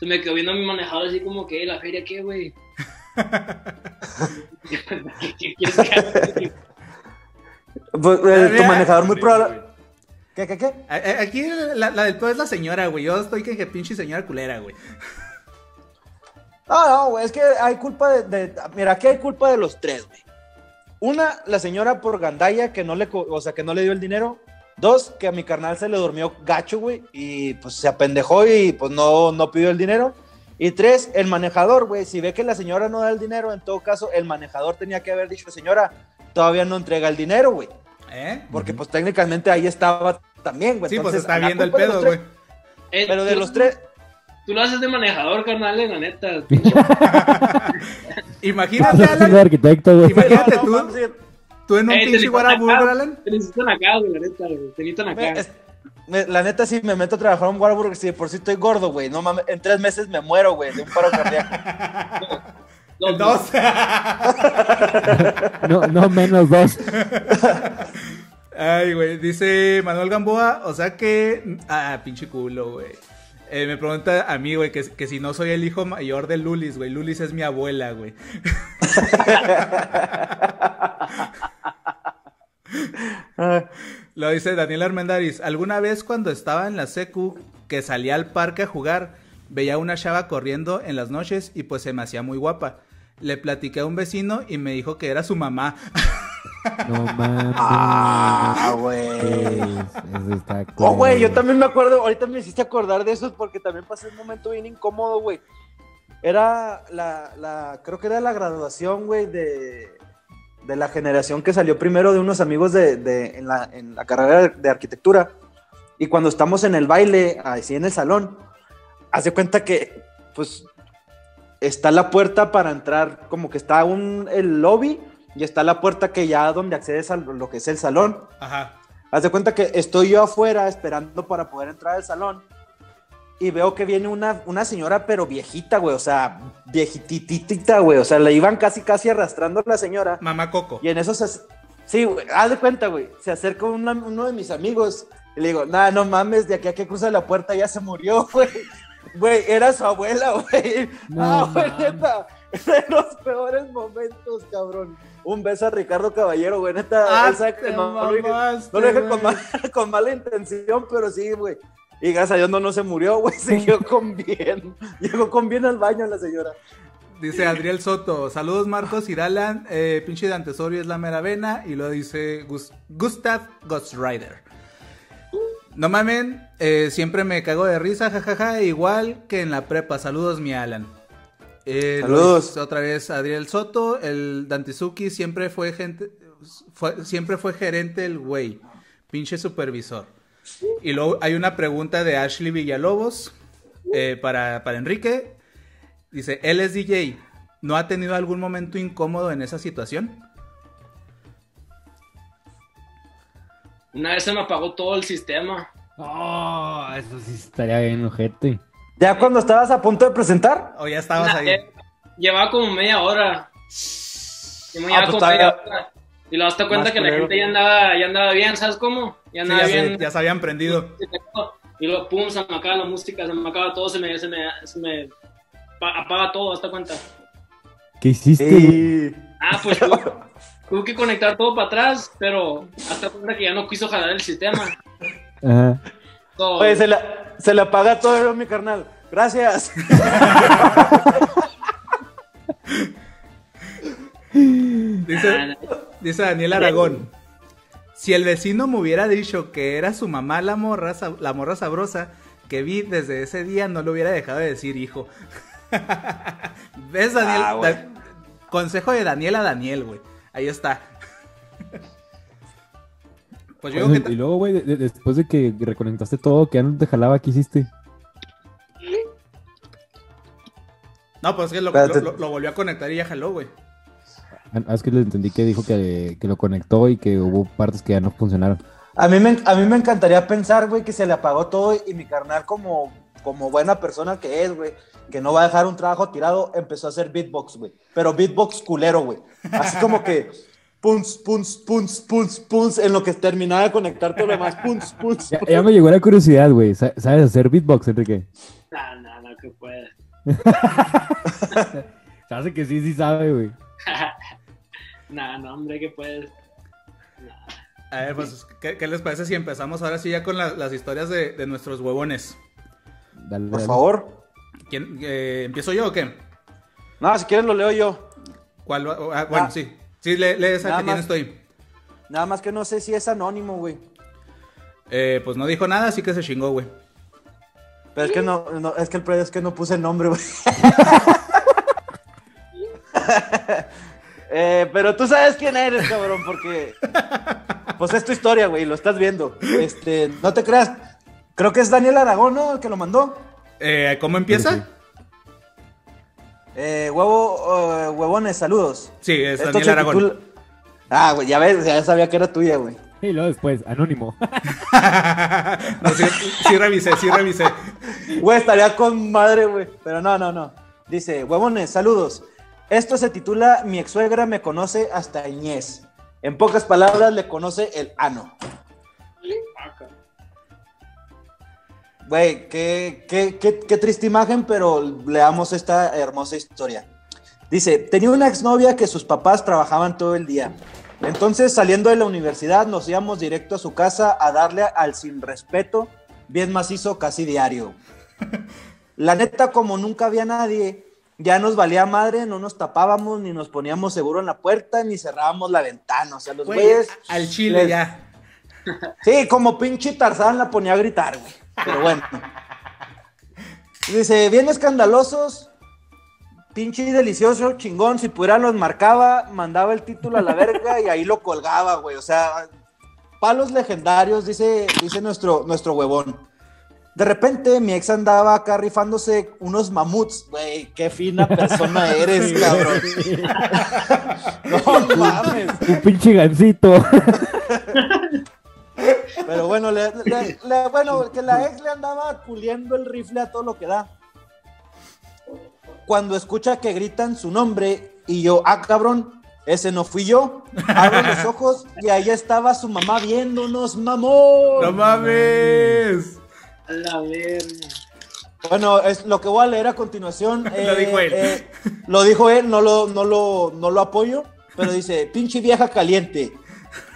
Se me quedó viendo a mi manejador así como que, ¿la feria qué, güey? ¿Qué quieres que haga? Pues, eh, tu manejador muy probable. ¿Qué, qué, qué? Aquí la, la del todo es la señora, güey. Yo estoy que, que pinche señora culera, güey. No, no, güey, es que hay culpa de, de- Mira, aquí hay culpa de los tres, güey. Una, la señora por gandalla que no le, o sea, que no le dio el dinero. Dos, que a mi carnal se le durmió gacho, güey, y pues se apendejó y pues no, no pidió el dinero. Y tres, el manejador, güey, si ve que la señora no da el dinero, en todo caso, el manejador tenía que haber dicho, señora, todavía no entrega el dinero, güey. ¿Eh? Porque pues técnicamente ahí estaba también, güey. Sí, pues Entonces, está la viendo el pedo, güey. Eh, Pero de los tres, Tú lo haces de manejador, carnal, la neta. <laughs> Imagínate, Alan. arquitecto, güey. Imagínate No, no, tú, tú en un pinche acá, Alan. Te necesitan acá, güey, la neta, güey. Te necesitan acá. Me- es- me- la neta, sí, me meto a trabajar en Warburg, si de por sí estoy gordo, güey. No mames, en tres meses me muero, güey, de un paro cardíaco. <laughs> Dos, Dos. <laughs> No, no menos dos. Ay, güey. Dice Manuel Gamboa, o sea que. Ah, pinche culo, güey. Eh, me pregunta a mí, güey, que, que si no soy el hijo mayor de Lulis, güey. Lulis es mi abuela, güey. <laughs> Lo dice Daniel Armendaris. ¿Alguna vez cuando estaba en la secu que salía al parque a jugar, Veía una chava corriendo en las noches y pues se me hacía muy guapa. Le platiqué a un vecino y me dijo que era su mamá. <laughs> No <laughs> mames. Ah, güey. Eso está Oh, güey, yo también me acuerdo, ahorita me hiciste acordar de eso porque también pasé un momento bien incómodo, güey. Era la, la, creo que era la graduación, güey, de, de la generación que salió primero de unos amigos de, de- en, la, en la carrera de, de arquitectura. Y cuando estamos en el baile, así en el salón, hace cuenta que, pues, está la puerta para entrar, como que está un, el lobby y está la puerta que ya donde accedes a lo que es el salón. Ajá. Haz de cuenta que estoy yo afuera esperando para poder entrar al salón y veo que viene una, una señora, pero viejita, güey, o sea, viejititita, güey, o sea, la iban casi, casi arrastrando a la señora. Mamá Coco. Y en eso se. Sí, güey, haz de cuenta, güey. Se acerca una- uno de mis amigos y le digo, nah, no mames, de aquí a que cruza la puerta ya se murió, <laughs> güey. Güey, era su abuela, güey. No <laughs> ah, güey, neta. <laughs> De los peores momentos, cabrón. Un beso a Ricardo Caballero, güey, neta. Ah, no, no lo dije, mamaste, no lo dije con, mal- <laughs> con mala intención, pero sí, güey. Y gracias a Dios no, no se murió, <laughs> güey. Siguió con bien. Llegó con bien al baño la señora. Dice Adriel Soto, saludos Marcos Iralan, eh, pinche Dante Osorio es la mera vena, y lo dice Gus- Gustav Ghost Rider. No mamen, eh, siempre me cago de risa, jajaja, igual que en la prepa. Saludos, mi Alan. Eh, Saludos. Otra vez Adriel Soto, el Dantesuki siempre fue gente, fue- siempre fue gerente el güey, pinche supervisor. Y luego hay una pregunta de Ashley Villalobos eh, para, para Enrique. Dice, él es DJ. ¿No ha tenido algún momento incómodo en esa situación? Una vez se me apagó todo el sistema. Oh, eso sí estaría bien, ojete. Ya cuando estabas a punto de presentar, ¿O ya estabas ahí? Eh, Llevaba como media hora. Ah, llevaba pues como media hora. Y luego te cuenta que la gente ya andaba, ya andaba bien, ¿sabes cómo? Ya Sí, andaba se, bien. ya se habían prendido. Y luego, pum, se me acaba la música, se me acaba todo, se me, se me, se me pa- apaga todo, ¿hasta cuenta? ¿Qué hiciste? sí. Ah, pues tuve, tuve que conectar todo para atrás, pero hasta cuenta que ya no quiso jalar el sistema. Ajá. Oye, se la, se la paga todo, mi carnal. Gracias. <laughs> Dice, ah, dice Daniel Aragón. Si el vecino me hubiera dicho que era su mamá la morra, la morra sabrosa que vi desde ese día, no le hubiera dejado de decir hijo. <laughs> ¿Ves, Daniel? Ah. Da- consejo de Daniel a Daniel, güey. Ahí está. Pues yo que... y luego, güey, de- de- después de que reconectaste todo, que ya no te jalaba, ¿qué hiciste? No, pues es que lo, Espérate. lo- lo- lo volvió a conectar y ya jaló, güey. Ah, es que le entendí que dijo que, que lo conectó y que hubo partes que ya no funcionaron. A mí, me, a mí me encantaría pensar, güey, que se le apagó todo y mi carnal, como, como buena persona que es, güey, que no va a dejar un trabajo tirado, empezó a hacer beatbox, güey. Pero beatbox culero, güey. Así como que punz, punz, punz, punz, punz, en lo que terminaba de conectar todo lo demás. Punz, punz. Ya, ya me llegó la curiosidad, güey. Sa- ¿Sabes hacer beatbox, Enrique? nah, nah, no, que puede. <laughs> Sabe que sí, sí sabe, güey. <laughs> nah, no, hombre, que puedes. A ver, pues, ¿qué, qué les parece si empezamos ahora sí ya con la- las historias de, de nuestros huevones? Dale, Por dale. favor. ¿Quién, eh, ¿Empiezo yo o qué? No, si quieres lo leo yo. ¿Cuál va- ah, bueno, Ah. sí. Sí, lee, lee esa Nada que más. tienes tú ahí. Nada más que no sé si es anónimo, güey. Eh, pues no dijo nada, así que se chingó, güey. Pero es que no, no- es que el es que no puse el nombre, güey. <laughs> Eh, pero tú sabes quién eres, cabrón, porque pues es tu historia, güey, lo estás viendo. Este, no te creas. Creo que es Daniel Aragón, ¿no? El que lo mandó. Eh, ¿Cómo empieza? Sí, Eh, huevo, eh, huevones, saludos. Sí, es Esto Daniel se Aragón. titula- Ah, güey, ya ves, ya sabía que era tuya, güey. Y luego después, anónimo. <laughs> No, sí, sí revisé, sí revisé. Güey, estaría con madre, güey. Pero no, no, no. Dice, huevones, saludos. Esto se titula Mi ex suegra me conoce hasta Iñez. En pocas palabras, le conoce el ano. Güey, qué, qué, qué, qué triste imagen, pero leamos esta hermosa historia. Dice, tenía una exnovia que sus papás trabajaban todo el día. Entonces, saliendo de la universidad, nos íbamos directo a su casa a darle al sin respeto, bien macizo, casi diario. <laughs> La neta, como nunca había nadie, ya nos valía madre, no nos tapábamos, ni nos poníamos seguro en la puerta, ni cerrábamos la ventana. O sea, los Güey, güeyes. al chile les- ya. <laughs> Sí, como pinche Tarzán la ponía a gritar, güey. Pero bueno. Dice, bien escandalosos, pinche y delicioso, chingón. Si pudiera los marcaba, mandaba el título a la verga y ahí lo colgaba, güey. O sea, palos legendarios, dice, dice nuestro, nuestro huevón. De repente mi ex andaba acá rifándose unos mamuts, güey, qué fina persona <laughs> eres, cabrón. <laughs> no mames. Un pinche gancito. Pero bueno, le- le- le- bueno, que la ex le andaba puliendo el rifle a todo lo que da. Cuando escucha que gritan su nombre y yo, ah, cabrón, ese no fui yo. Abro los <laughs> ojos y ahí estaba su mamá viéndonos, mamón. ¡No mames! A la verga. Bueno, es lo que voy a leer a continuación. <laughs> Lo dijo él. eh, lo dijo él, no lo, no, lo, no lo apoyo, pero dice, pinche vieja caliente.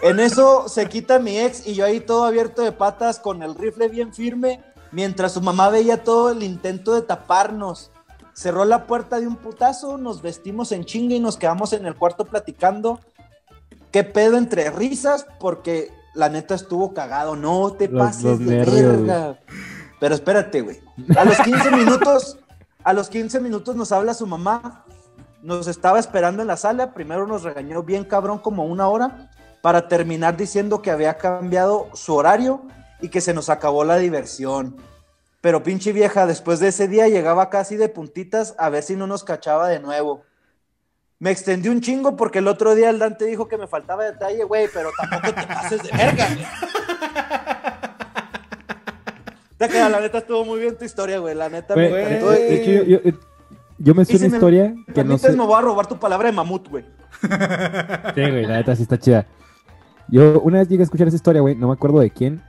En eso se quita mi ex y yo ahí todo abierto de patas con el rifle bien firme, mientras su mamá veía todo el intento de taparnos. Cerró la puerta de un putazo, nos vestimos en chinga y nos quedamos en el cuarto platicando. ¿Qué pedo entre risas? Porque la neta estuvo cagado. No te Los- pases los de nervios, verga. Pero espérate, güey. A los 15 minutos, a los 15 minutos nos habla su mamá. Nos estaba esperando en la sala. Primero nos regañó bien cabrón como una hora para terminar diciendo que había cambiado su horario y que se nos acabó la diversión. Pero pinche vieja, después de ese día llegaba casi de puntitas a ver si no nos cachaba de nuevo. Me extendí un chingo porque el otro día el Dante dijo que me faltaba detalle, güey, pero tampoco te pases de verga, <laughs> güey. Queda, la neta estuvo muy bien tu historia, güey. La neta Güey, me de, encantó. de y- hecho, yo, yo- yo me si una me historia que no sé. me voy a robar tu palabra de mamut, güey. Sí, güey, la neta sí está chida. Yo una vez llegué a escuchar esa historia, güey, no me acuerdo de quién.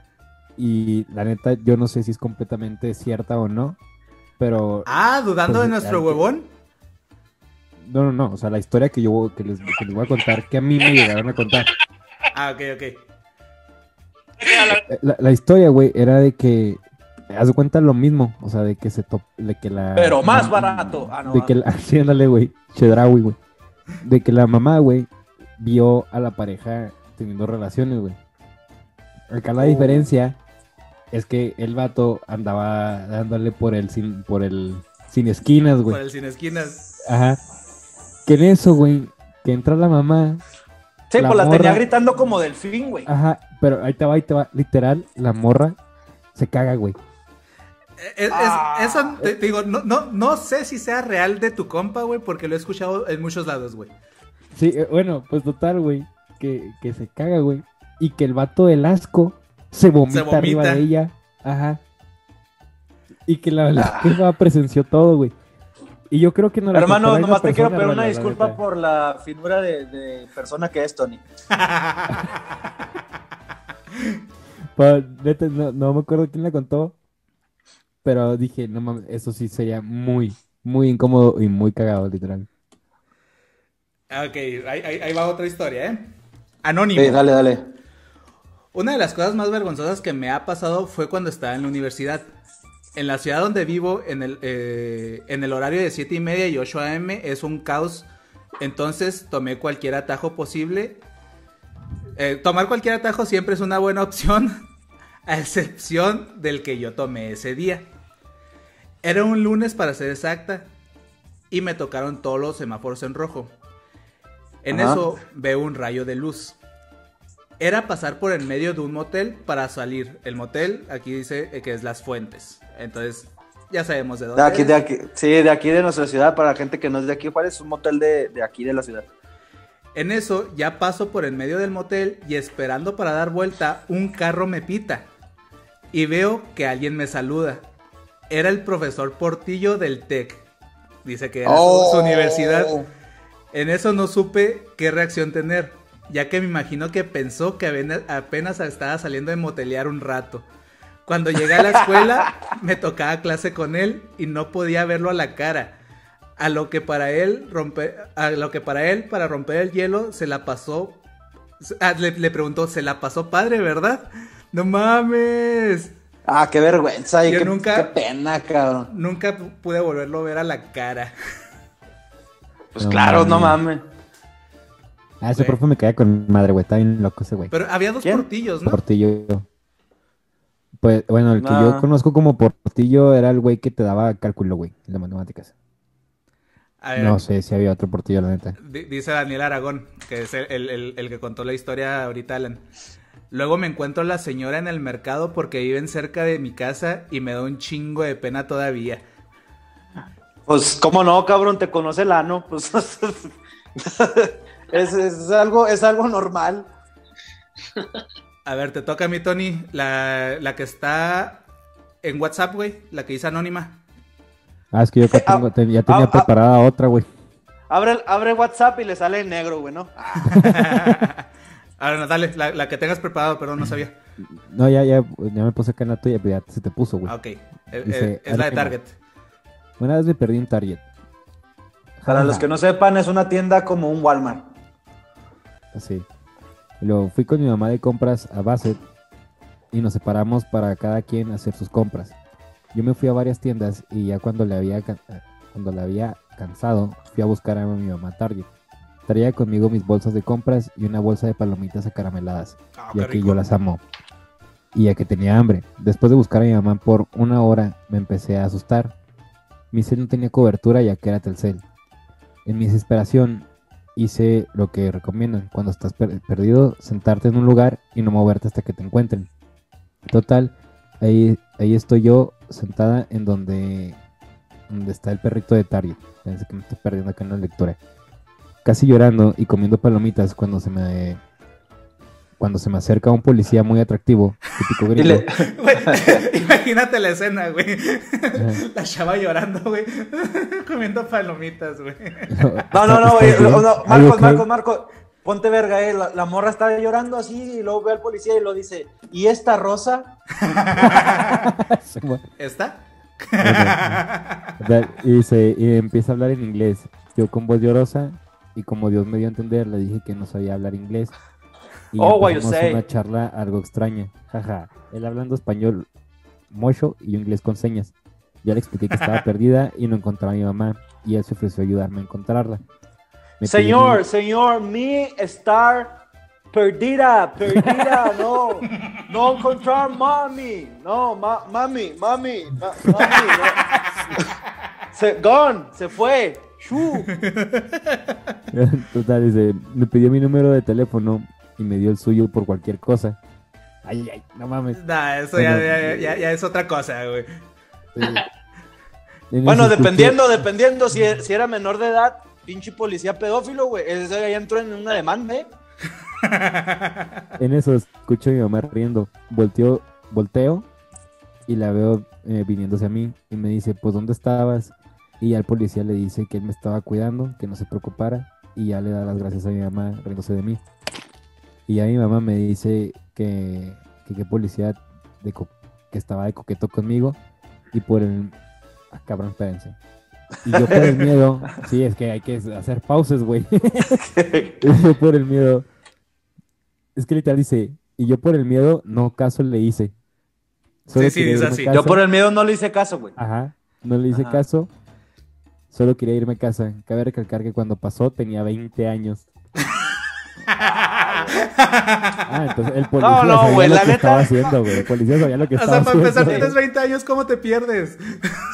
Y la neta, yo no sé si es completamente cierta o no. Pero. Ah, dudando Pues, de nuestro al- huevón. No, no, no. O sea, la historia que yo que les, que les voy a contar, que a mí me llegaron a contar. Ah, ok, ok. Eh, La, la historia, güey, era de que. Haz de cuenta lo mismo. O sea, de que se top, de que la. Pero más la- barato. Ah, no. de que la. <laughs> Sí, ándale, güey. Chedraui, güey. De que la mamá, güey, vio a la pareja teniendo relaciones, güey. Acá la Oh. diferencia es que el vato andaba dándole por el sin, por el sin esquinas, Por güey. el sin esquinas. Ajá. Que en eso, güey, que entra la mamá. Sí, la pues la tenía gritando como delfín, güey. Ajá, pero ahí te va, ahí te va. Literal, la morra se caga, güey. Es- es- Ah. eso, te, te digo, no, no, no sé si sea real de tu compa, güey, porque lo he escuchado en muchos lados, güey. Sí, eh, bueno, pues total, güey. Que, que se caga, güey. Y que el vato del asco se vomita, vomita. arriba de ella. Ajá. Y que la, la jefa presenció todo, güey. Y yo creo que no la Hermano, nomás te quiero pedir una la disculpa por la finura de, de persona que es Tony. <laughs> Neta, no, no me acuerdo quién la contó. Pero dije, no mames, eso sí sería muy, muy incómodo y muy cagado, literal. ok, ahí, ahí- ahí va otra historia, ¿eh? Anónimo. Sí, dale, dale. Una de las cosas más vergonzosas que me ha pasado fue cuando estaba en la universidad. En la ciudad donde vivo, en el, eh, en el horario de 7 y media y 8 am es un caos. Entonces tomé cualquier atajo posible. Eh, tomar cualquier atajo siempre es una buena <laughs> opción, a excepción del que yo tomé ese día. Era un lunes para ser exacta y me tocaron todos los semáforos en rojo. En Ajá. eso veo un rayo de luz. Era pasar por el medio de un motel para salir. El motel, aquí dice eh, que es Las Fuentes. Entonces, ya sabemos de dónde. De aquí, es. de aquí. Sí, de aquí de nuestra ciudad, para la gente que no es de aquí, Juárez, es un motel de, de aquí de la ciudad. En eso, ya paso por el medio del motel y esperando para dar vuelta, un carro me pita. Y veo que alguien me saluda. Era el profesor Portillo del TEC. Dice que era su- Oh. su universidad. En eso no supe qué reacción tener, ya que me imagino que pensó que apenas- estaba saliendo de motelear un rato. Cuando llegué a la escuela, <laughs> me tocaba clase con él y no podía verlo a la cara. A lo que para él rompe, a lo que para él para romper el hielo se la pasó ah, le, le preguntó, "¿Se la pasó padre, verdad?" No mames. Ah, qué vergüenza y Yo qué, nunca- qué pena, cabrón. Nunca pu- pude volverlo a ver a la cara. <laughs> Pues No claro, no mames. Ah, ese Güey. profe me caía con madre, güey. Está bien loco ese güey. Pero había dos ¿Quién? portillos, ¿no? Portillo. Pues, bueno, el que Ah. yo conozco como Portillo era el güey que te daba cálculo, güey, de matemáticas. Ver, No sé si había otro Portillo, la neta. di- dice Daniel Aragón, que es el, el- el- el que contó la historia ahorita, Alan. Luego me encuentro a la señora en el mercado porque viven cerca de mi casa y me da un chingo de pena todavía. Pues, ¿cómo no, cabrón? Te conoce el ano. Pues, <laughs> es, es algo, es algo normal. A ver, te toca a mí, Tony, la, la que está en WhatsApp, güey, la que dice anónima. Ah, es que yo acá Ah, tengo- te- ya tenía ah, ah. preparada otra, güey. Abre, abre WhatsApp y le sale en negro, güey, ¿no? <laughs> A ver, no, dale, la, la que tengas preparado, perdón, no sabía. No, ya, ya, ya me puse acá en la tuya, pero ya se te puso, güey. Ah, ok. Eh, eh, Dice, es la de. Target. Una vez me perdí en Target. Para los que no sepan, es una tienda como un Walmart. Así. Lo fui con mi mamá de compras a Bassett y nos separamos para cada quien hacer sus compras. Yo me fui a varias tiendas y ya cuando le había eh, cuando le había cansado, fui a buscar a mi mamá a Target. Traía conmigo mis bolsas de compras y una bolsa de palomitas acarameladas, Ah, ya que rico. yo las amo. Y ya que tenía hambre. Después de buscar a mi mamá por una hora, me empecé a asustar. Mi cel no tenía cobertura ya que era Telcel. En mi desesperación, hice lo que recomiendan cuando estás per- perdido, sentarte en un lugar y no moverte hasta que te encuentren. Total, ahí, ahí estoy yo sentada en donde, donde está el perrito de Target. Pensé que me estoy perdiendo acá en la lectura. Casi llorando y comiendo palomitas cuando se me cuando se me acerca un policía muy atractivo, típico <laughs> gringo. le- <laughs> <laughs> imagínate la escena, güey. La chava llorando, güey. Comiendo palomitas, güey. No, no, no, güey. No, no, ¿Are you Marcos, okay? Marcos, Marcos. Ponte verga, eh. La, la morra está llorando así y luego ve al policía y lo dice. ¿Y esta rosa? ¿Está? Da- Y, se, y empieza a hablar en inglés. Yo con voz llorosa y como Dios me dio a entender, le dije que no sabía hablar inglés. Y Oh, what you empezamos say. una charla algo extraña. Jaja. Él hablando español mocho y yo inglés con señas. Ya le expliqué que <laughs> estaba perdida y no encontraba a mi mamá. Y él se ofreció a ayudarme a encontrarla. Me Señor, señor, mi estar perdida, perdida, <laughs> no. No encontrar mami. No, ma- mami, mami, ma- mami. no. <laughs> Se, gone, se fue. Total, dice, me pidió mi número de teléfono y me dio el suyo por cualquier cosa. Ay, ay, no mames. Nah, eso ya, Bueno. ya, ya- ya es otra cosa, güey. <laughs> En Bueno, eso dependiendo, dependiendo si, si era menor de edad, pinche policía pedófilo, güey. Ese ya entró en una demanda, ¿eh? <laughs> En eso escucho a mi mamá riendo. Volteo, volteo y la veo eh, viniéndose a mí y me dice, pues ¿dónde estabas? Y ya el policía le dice que él me estaba cuidando, que no se preocupara y ya le da las gracias a mi mamá riéndose de mí. Y ya mi mamá me dice que que qué policía de co- que estaba de coqueto conmigo y por el... Ah, cabrón, espérense. Y yo por el <laughs> miedo, sí, es que hay que hacer pausas, güey. <laughs> <laughs> Yo por el miedo. Es que literal dice, y yo por el miedo, no caso le hice. Solo Sí, sí, a así. Yo por el miedo no le hice caso, güey. Ajá, no le hice Ajá. caso. Solo quería irme a casa. Cabe recalcar que cuando pasó tenía 20 años. Ah, entonces el policía No, no, sabía güey, lo la que neta- estaba haciendo, güey. El policía sabía lo que <laughs> O estaba sea, para empezar, haciendo. tienes 20 años, ¿cómo te pierdes?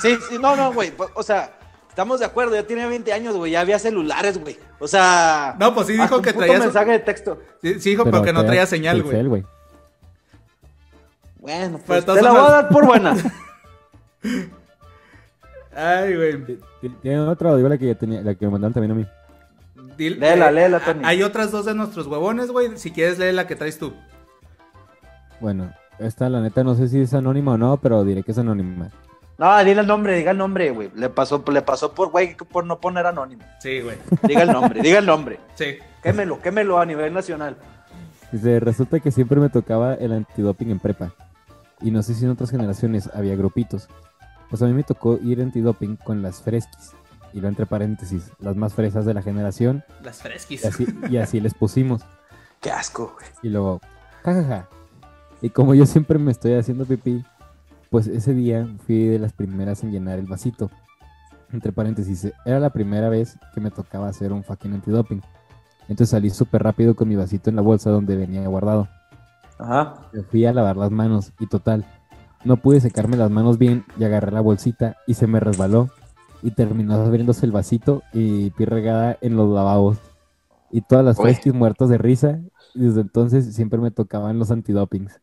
Sí, sí, no, no, güey. O sea, estamos de acuerdo. Ya tiene 20 años, güey. Ya había celulares, güey. O sea. No, pues sí dijo un que traía su- mensaje de texto. Sí, sí, dijo, Pero porque no traía señal, güey. Bueno, Pero pues te la voy a dar por buena. <laughs> Ay, güey. ¿Tiene otra o digo la que, ya tenía, la que me mandaron también a mí? Dil- Léela, eh, léela, Tony. Hay otras dos de nuestros huevones, güey. Si quieres, lee la que traes tú. Bueno, esta la neta no sé si es anónima o no, pero diré que es anónima. No, diga el nombre, diga el nombre, güey. Le pasó, le pasó por, güey, por no poner anónimo. Sí, güey. Diga el nombre, diga el nombre. Sí. Quémelo, quémelo a nivel nacional. Dice, resulta que siempre me tocaba el antidoping en prepa. Y no sé si en otras generaciones había grupitos. Pues a mí me tocó ir antidoping con las fresquis. Y lo entre paréntesis, las más fresas de la generación. Las Y fresquis. así, y así les pusimos. <laughs> Qué asco, güey. Y luego, jajaja. Y como yo siempre me estoy haciendo pipí, pues ese día fui de las primeras en llenar el vasito. Entre paréntesis, era la primera vez que me tocaba hacer un fucking antidoping. Entonces salí súper rápido con mi vasito en la bolsa donde venía guardado. Ajá. Me fui a lavar las manos y total, no pude secarme las manos bien y agarré la bolsita y se me resbaló y terminó abriéndose el vasito y pi regada en los lavabos. Y todas las Uy. freskis muertas de risa y desde entonces siempre me tocaban los antidopings.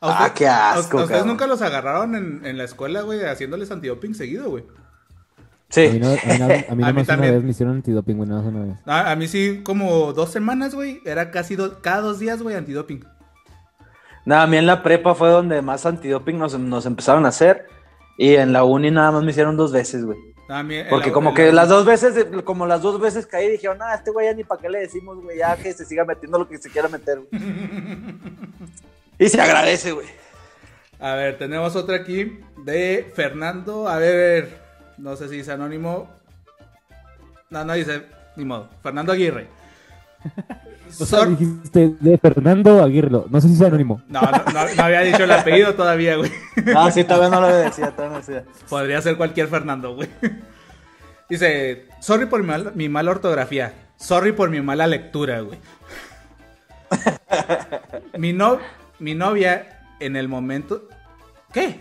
¿A Ah, usted- qué asco, ¿A ustedes nunca los agarraron en, en la escuela, güey, haciéndoles antidoping seguido, güey? Sí. A mí, no, a mí, no- a mí <laughs> A mí nomás una también. vez me hicieron antidoping, güey, más una vez. A, a mí sí, como dos semanas, güey. Era casi do- cada dos días, güey, antidoping. Nada, a mí en la prepa fue donde más antidoping nos, nos empezaron a hacer. Y en la uni nada más me hicieron dos veces, güey. A mí- en Porque la- como que la- las dos veces, como las dos veces caí, dijeron, ah, este güey ya ni para qué le decimos, güey, ya que se siga metiendo lo que se quiera meter, güey. <laughs> y se agradece, güey. A ver, tenemos otra aquí de Fernando. A ver, no sé si dice anónimo. No, no dice, ni modo. Fernando Aguirre. <laughs> O sea, Sor- dijiste de Fernando Aguirre, no sé si es anónimo. No, no, no- no había dicho el apellido todavía, güey. Ah, sí, todavía no lo decía, todavía no lo decía. Podría ser cualquier Fernando, güey. Dice, sorry por mi, mal- mi mala ortografía. Sorry por mi mala lectura, güey. <laughs> Mi, no, mi novia en el momento... ¿Qué?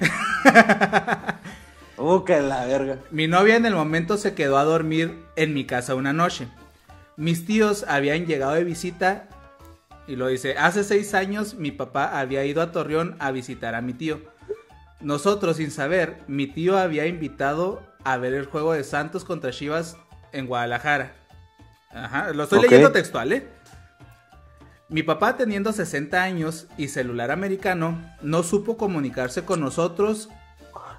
Uh, que la verga. Mi novia en el momento se quedó a dormir en mi casa una noche. Mis tíos habían llegado de visita y lo dice, hace seis años mi papá había ido a Torreón a visitar a mi tío. Nosotros sin saber, mi tío había invitado a ver el juego de Santos contra Chivas en Guadalajara. Ajá, lo estoy leyendo textual, ¿eh? Mi papá teniendo 60 años y celular americano, no supo comunicarse con nosotros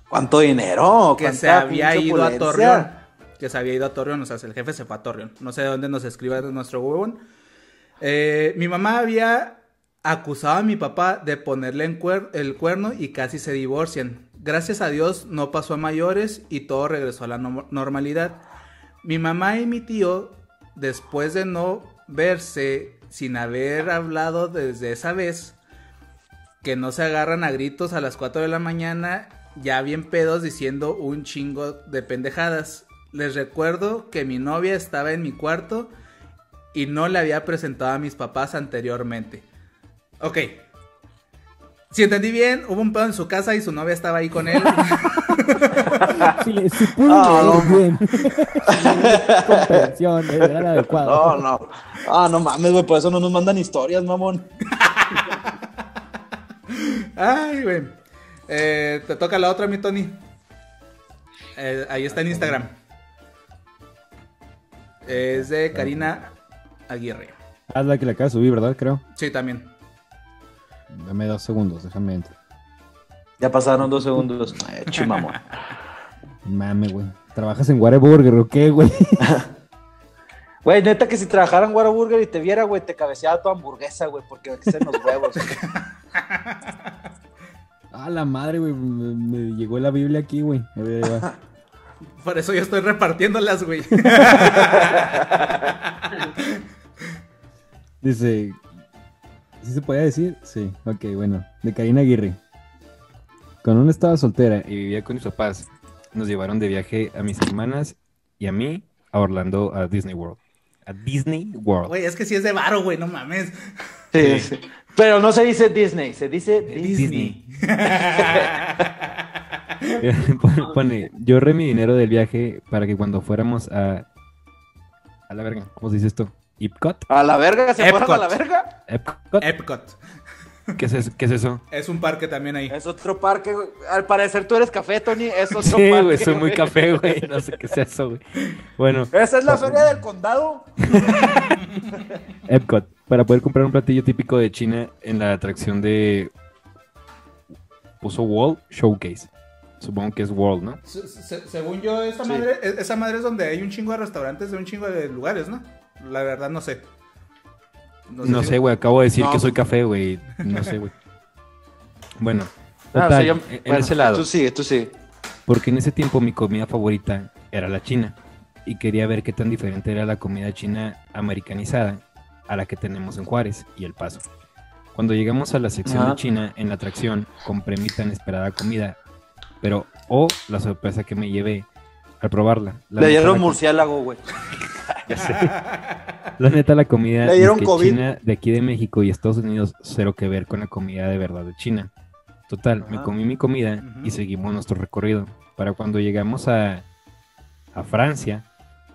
¿Cuánto dinero? que ¿Cuánta se había ido a? Torreón. Que se había ido a Torreón, o sea, el jefe se fue a Torreón. No sé de dónde nos escriba nuestro huevón. Eh, mi mamá había acusado a mi papá de ponerle en el cuerno y casi se divorcian. Gracias a Dios no pasó a mayores y todo regresó a la no- normalidad. Mi mamá y mi tío, después de no verse sin haber hablado desde esa vez, que no se agarran a gritos a las 4 de la mañana, ya bien pedos diciendo un chingo de pendejadas. Les recuerdo que mi novia estaba en mi cuarto y no le había presentado a mis papás anteriormente. Ok. Si entendí bien, hubo un pedo en su casa y su novia estaba ahí con él. <laughs> Si, le- si pude Ah, no. bien. <laughs> Comprensión, era la adecuada. No, no. Ah, no mames, güey, por eso no nos mandan historias, mamón. Ay, güey. Eh, te toca la otra, mi Tony. Eh, ahí está en Instagram. Es de Karina Aguirre. Haz la que la acabas de subir, ¿verdad? Creo. Sí, también. Dame dos segundos, déjame entrar. Ya pasaron dos segundos. <laughs> Ay, chimamón. Mame, güey. ¿Trabajas en Whataburger o qué, güey? <laughs> Güey, neta que si trabajara en Whataburger y te viera, güey, te cabeceaba tu hamburguesa, güey, porque me en los huevos. <laughs> Ah, la madre, güey. Me, me llegó la Biblia aquí, güey. A ver, ahí va. Por eso yo estoy repartiéndolas, güey. <laughs> Dice. ¿Sí se podía decir? Sí, ok, bueno. De Karina Aguirre. Cuando uno estaba soltera y vivía con mis papás, nos llevaron de viaje a mis hermanas y a mí a Orlando a Disney World. A Disney World. Güey, es que sí es de varo, güey, no mames. Sí, sí. Pero no se dice Disney, se dice Disney. Disney. <laughs> <laughs> Pone- yo ahorré mi dinero del viaje para que cuando fuéramos a... A la verga, ¿cómo se dice esto? ¿Epcot? A la verga, se fueron a Epcot. la verga. ¿Epcot? Epcot. ¿Qué es eso? ¿Qué es eso? Es un parque también ahí. Es otro parque, güey. Al parecer tú eres café, Tony. Es otro Sí, parque. güey, soy muy café, güey. No sé qué es eso, güey. Bueno, Esa es la feria del condado. <laughs> Epcot, para poder comprar un platillo típico de China en la atracción de... Puso World Showcase. Supongo que es World, ¿no? Se- se- según yo, esa, Sí. madre, e- esa madre es donde hay un chingo de restaurantes de un chingo de lugares, ¿no? La verdad no sé. No sé, güey, acabo de decir No. que soy café, güey. No sé, güey. <laughs> Bueno, Ah, total, o sea, yo- en bueno, ese lado. Tú sigue, tú sigue. Porque en ese tiempo mi comida favorita era la china. Y quería ver qué tan diferente era la comida china americanizada a la que tenemos en Juárez y El Paso. Cuando llegamos a la sección Ajá. de China, en la atracción, compré mi tan esperada comida. Pero, oh, la sorpresa que me llevé al probarla. La Le dieron murciélago, güey. ya sé. <laughs> La neta, la comida Le dieron COVID. china de aquí de México y Estados Unidos, cero que ver con la comida de verdad de China. Total, me Ajá. comí mi comida y seguimos nuestro recorrido. Para cuando llegamos a, a Francia,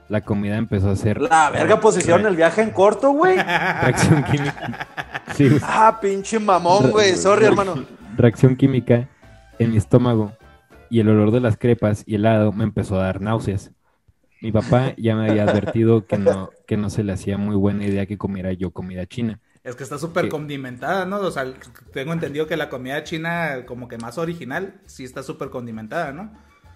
la comida empezó a ser... La verga posición, el viaje en corto, güey. Reacción química. Sí. <laughs> Ah, pinche mamón, güey. Sorry, hermano. reacción química en mi estómago y el olor de las crepas y helado me empezó a dar náuseas. Mi papá ya me había advertido que no, que no se le hacía muy buena idea que comiera yo comida china. Es que está súper condimentada, ¿no? O sea, tengo entendido que la comida china, como que más original, sí está súper condimentada, ¿no?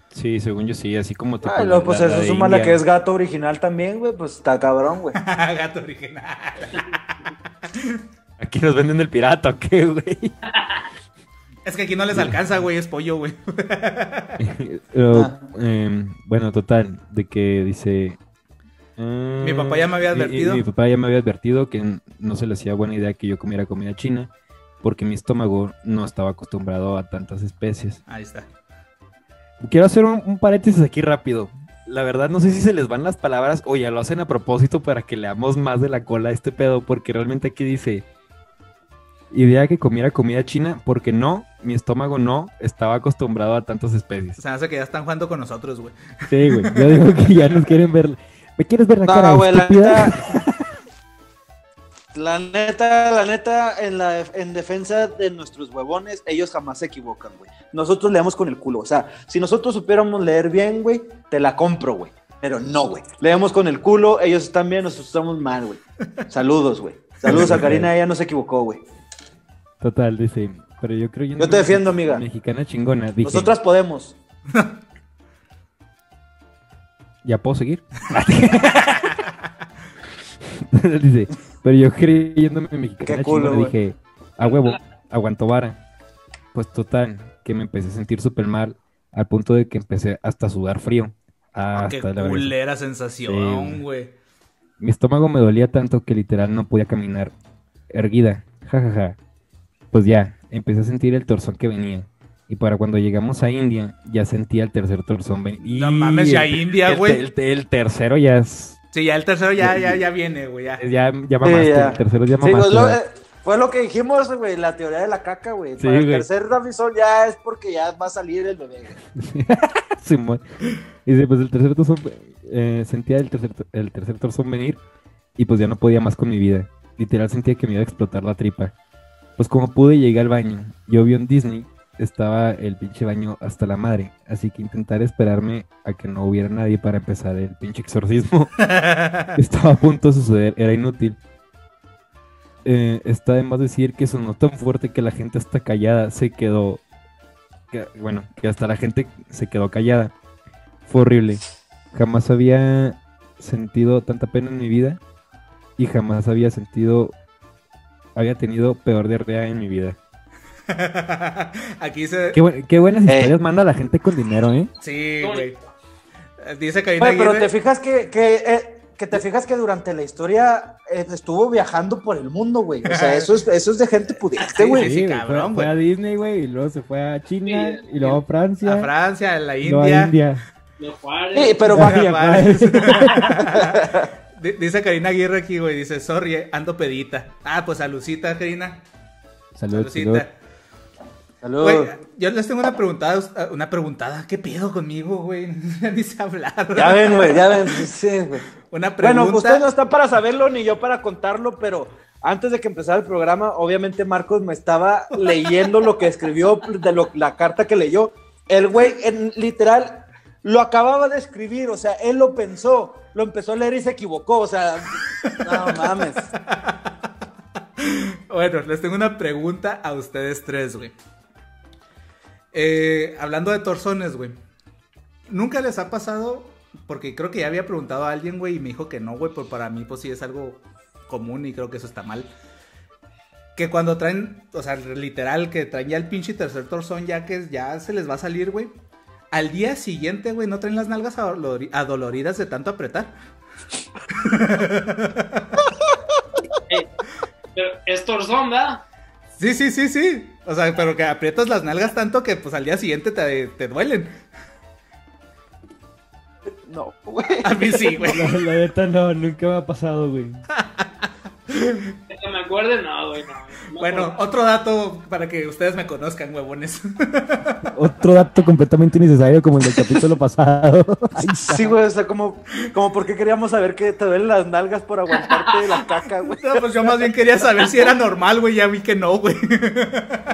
Sí, según yo sí, así como Ay, la- no, pues eso suma la que es gato original también, güey. Pues está cabrón, güey. <laughs> Gato original. Aquí nos venden el pirata, ¿o qué, güey? <laughs> Es que aquí no les alcanza, güey, es pollo, güey. Pero, <laughs> Ah. em, bueno, total, de que dice... eh, Mi papá ya me había advertido. Mi, papá ya me había advertido que no se le hacía buena idea que yo comiera comida china porque mi estómago no estaba acostumbrado a tantas especies. Ahí está. Quiero hacer un, un paréntesis aquí rápido. La verdad no sé si se les van las palabras o ya lo hacen a propósito para que leamos más de la cola a este pedo porque realmente aquí dice idea que comiera comida china porque no, mi estómago no estaba acostumbrado a tantas especies. O sea, hace que ya están jugando con nosotros, güey. Sí, güey. Yo digo que ya nos quieren ver. ¿Me quieres ver la cara? No, güey, la estúpida? neta. <laughs> La neta, la neta, en, la, en defensa de nuestros huevones, ellos jamás se equivocan, güey. Nosotros leemos con el culo. O sea, si nosotros supiéramos leer bien, güey, te la compro, güey. Pero no, güey. Leemos con el culo, ellos están bien, nosotros estamos mal, güey. Saludos, güey. Saludos a Karina, ella no se equivocó, güey. Total, dice. Pero yo creo Yo te defiendo, amiga. Mexicana chingona. Dije, Nosotras podemos. <laughs> ¿Ya puedo seguir? <laughs> Dice, pero yo creyéndome mexicana Qué culo, chingona, dije, a huevo, aguanto vara. Pues total, que me empecé a sentir súper mal, al punto de que empecé hasta a sudar frío. Hasta Qué la verga. culera sensación, güey. Mi estómago me dolía tanto que literal no podía caminar. Erguida, jajaja. Pues ya, empecé a sentir el torzón que venía. Y para cuando llegamos a India, ya sentía el tercer torzón venir. No mames, ya el- India, güey. El, el tercero ya es. Sí, ya el tercero ya, ya, ya viene, güey. Ya. Ya, ya mamaste, ya. el tercero ya Sí, mamaste. pues, lo- ¿verdad? eh, fue lo que dijimos, güey, la teoría de la caca, güey. Sí, Para el tercer Davison ya es porque ya va a salir el bebé, güey. <laughs> Y dice, pues el tercer torzón, eh, sentía el tercer, el tercer torzón venir y pues ya no podía más con mi vida. Literal sentía que me iba a explotar la tripa. Pues como pude llegué al baño. Yo vi en Disney, estaba el pinche baño hasta la madre. Así que intentar esperarme a que no hubiera nadie para empezar el pinche exorcismo. <laughs> <laughs> Estaba a punto de suceder, era inútil. Eh, está de más decir que sonó tan fuerte que la gente hasta callada se quedó. que- bueno, que hasta la gente se quedó callada. Fue horrible. Jamás había sentido tanta pena en mi vida y jamás había sentido. Había tenido peor diarrea en mi vida. <laughs> Aquí dice. Qué, bu- qué buenas Eh. historias manda la gente con dinero, ¿eh? Sí, güey. Dice Karina Güey, pero te fijas que, que, eh, que te fijas que durante la historia eh, estuvo viajando por el mundo, güey. O sea, eso es, <laughs> eso es de gente pudiente, güey. sí, cabrón, fue, a Disney, güey, y luego se fue a China, Sí, y luego a Francia, A Francia, a la y luego India. a India. Juárez. Sí, pero <laughs> Juárez. Di- Dice Karina Aguirre aquí, güey. Dice, sorry, ando pedita. Ah, pues salucita, Karina. Salud, salud. Salucita. Salud. Güey, yo les tengo una preguntada, una preguntada. ¿Qué pedo conmigo, güey? <laughs> Ya Ni sé hablar. Ya ven, güey, ya ven. sí, sí, güey. Una pregunta. Bueno, usted no está para saberlo ni yo para contarlo, pero antes de que empezara el programa, obviamente Marcos me estaba leyendo lo que escribió, de lo- la carta que leyó. El güey, en, literal, lo acababa de escribir, o sea, él lo pensó, lo empezó a leer y se equivocó, o sea, no mames. Bueno, les tengo una pregunta a ustedes tres, güey. Eh, hablando de torzones, güey. ¿Nunca les ha pasado? Porque creo que ya había preguntado a alguien, güey, y me dijo que no, güey, pero para mí, pues sí es algo común y creo que eso está mal. Que cuando traen, o sea, literal, que traen ya el pinche tercer torzón, ya que ya se les va a salir, güey. Al día siguiente, güey, no traen las nalgas adolori- adoloridas de tanto apretar. Pero es torzón, ¿verdad? Sí, sí, sí, sí. O sea, pero que aprietas las nalgas tanto que pues al día siguiente te, te duelen. No, güey. A mí sí, güey. La, la neta no, nunca me ha pasado, güey. Que me acuerde, no, güey, no. No Bueno, acuerdo. otro dato para que ustedes me conozcan, huevones. Otro dato completamente innecesario como el del capítulo <laughs> pasado. Sí, güey, o sea, como, como por qué queríamos saber que te duelen las nalgas por aguantarte de la caca, güey. No, pues yo más bien quería saber si era normal, güey. Ya vi que no, güey.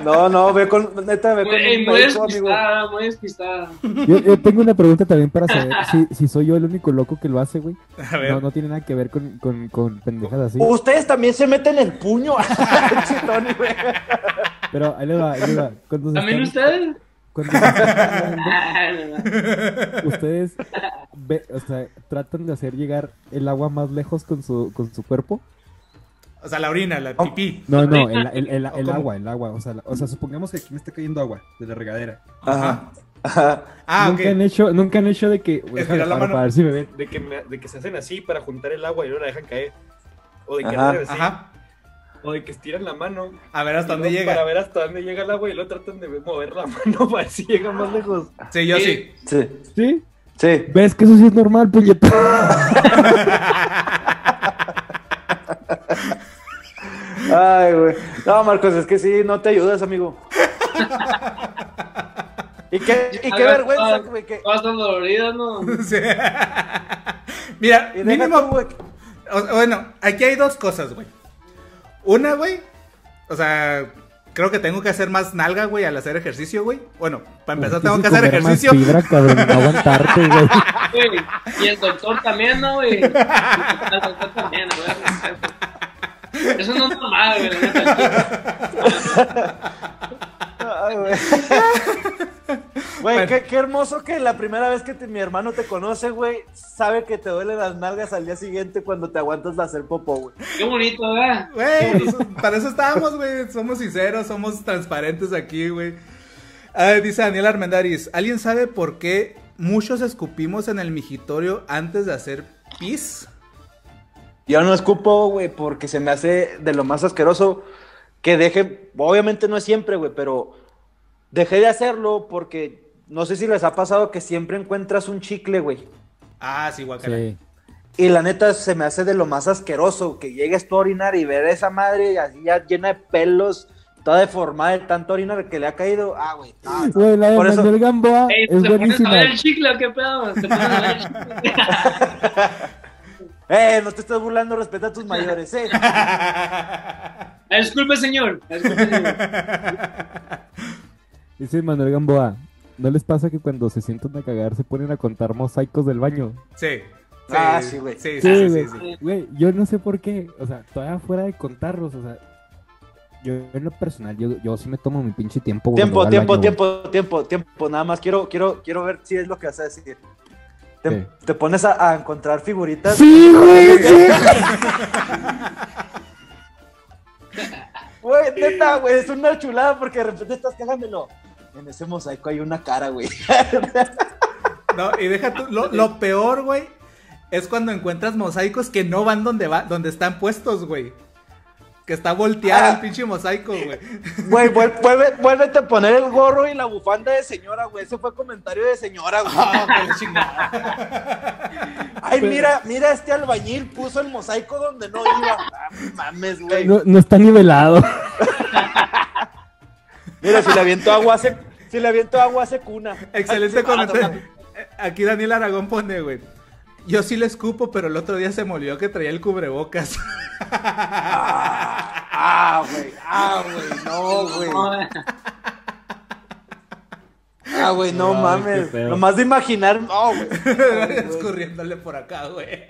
No, no, ve con, neta, ve con un muy médico, amigo. despistada, muy despistada. Yo, yo tengo una pregunta también para saber si, si soy yo el único loco que lo hace, güey. A ver. No, no tiene nada que ver con, con, con pendejas así. Ustedes también se meten el puño. <laughs> Güey. Pero ahí le va, ahí le va. ¿También están- ustedes? Cuando <laughs> ustedes ve- o sea, tratan de hacer llegar el agua más lejos con su, con su cuerpo. O sea, la orina, la pipí. No, no, el, el, el, ¿O el agua, el agua. O sea, la- o sea, supongamos que aquí me está cayendo agua de la regadera. Ajá. Ajá. Ah, nunca, han hecho, nunca han hecho de que. La para, mano. para ver si me ven. De que, me- de que se hacen así para juntar el agua y no la dejan caer. O de que Ajá. O de que estiran la mano. A ver hasta dónde llega. Para ver hasta dónde llega el agua y luego tratan de mover la <laughs> mano para ver si llega más lejos. Sí, yo sí. Sí, ¿Sí? sí. ¿Ves que eso sí es normal, puñeta? <laughs> Ay, güey. No, Marcos, es que sí, no te ayudas, amigo. Y qué, y qué vergüenza, güey. Que... Están doloridas, ¿no? <laughs> Sí. Mira, mínimo. tú, güey. o- bueno, aquí hay dos cosas, güey. Una, güey. O sea, creo que tengo que hacer más nalga, güey, al hacer ejercicio, güey. Bueno, para empezar, tengo que hacer ejercicio. fibra, cabrón, no aguantarte. <laughs> Güey, Y el doctor también, ¿no, güey? <laughs> El doctor también, güey. Eso no es normal, güey. <laughs> la. Ay, güey. <laughs> Güey, qué, qué hermoso que la primera vez que te- mi hermano te conoce, güey, sabe que te duelen las nalgas al día siguiente cuando te aguantas de hacer popó, güey. Qué bonito, ¿verdad? Güey, pues, para eso estábamos, güey. Somos sinceros, somos transparentes aquí, güey. Dice Daniel Armendariz, ¿alguien sabe por qué muchos escupimos en el migitorio antes de hacer pis? Yo no escupo, güey, porque se me hace de lo más asqueroso que deje, obviamente no es siempre, güey, pero dejé de hacerlo porque no sé si les ha pasado que siempre encuentras un chicle, güey. Ah, sí, guacala. Sí. Y la neta se me hace de lo más asqueroso que llegues tú a orinar y ver a esa madre así ya llena de pelos, toda deformada de tanto orinar que le ha caído. Ah, güey. no, no. Güey, la de Por eso- Manuel Gamboa Ey, es ¿Te pones a buenísima. ver el chicle o qué pedo? ¿Te pones a ver el chicle? <laughs> Eh, no te estás burlando, respeta a tus mayores, eh. <laughs> Ah, Disculpe, señor. <laughs> Disculpe, señor. Dice Manuel Gamboa, ¿no les pasa que cuando se sientan a cagar se ponen a contar mosaicos del baño? Sí. Ah, sí, güey. Sí, sí, Sí, sí, güey. sí, sí. Güey, yo no sé por qué, o sea, todavía fuera de contarlos, o sea, yo en lo personal, yo, yo sí me tomo mi pinche tiempo. güey, Tiempo, tiempo, baño, güey. tiempo, tiempo, tiempo. Nada más quiero, quiero, quiero ver si es lo que vas a decir. Te, pones a, a encontrar figuritas. Sí, güey, <laughs> sí. Güey, neta, güey, es una chulada porque de repente estás cagándolo. En ese mosaico hay una cara, güey. <laughs> No, y deja tú, lo, lo peor, güey, es cuando encuentras mosaicos que no van donde va, donde están puestos, güey. Que está volteado Ah. el pinche mosaico, güey. Güey, vuel- vuelve, vuélvete a poner el gorro y la bufanda de señora, güey. Ese fue comentario de señora, güey. Ah, qué chingada. Ay, mira, mira, este albañil puso el mosaico donde no iba. Ah, mames, güey. No, no está nivelado. <laughs> Mira, si le aviento agua hace, <laughs> si le aviento agua hace cuna. Excelente Ah, comentario. Eh, Aquí Daniel Aragón pone, güey. Yo sí le escupo, pero el otro día se me olvidó que traía el cubrebocas. <laughs> Ah, güey, ah, güey, no, güey. No, Ah, güey, no Ay, mames. Nomás de imaginar, no, güey. Escurriéndole por acá, güey.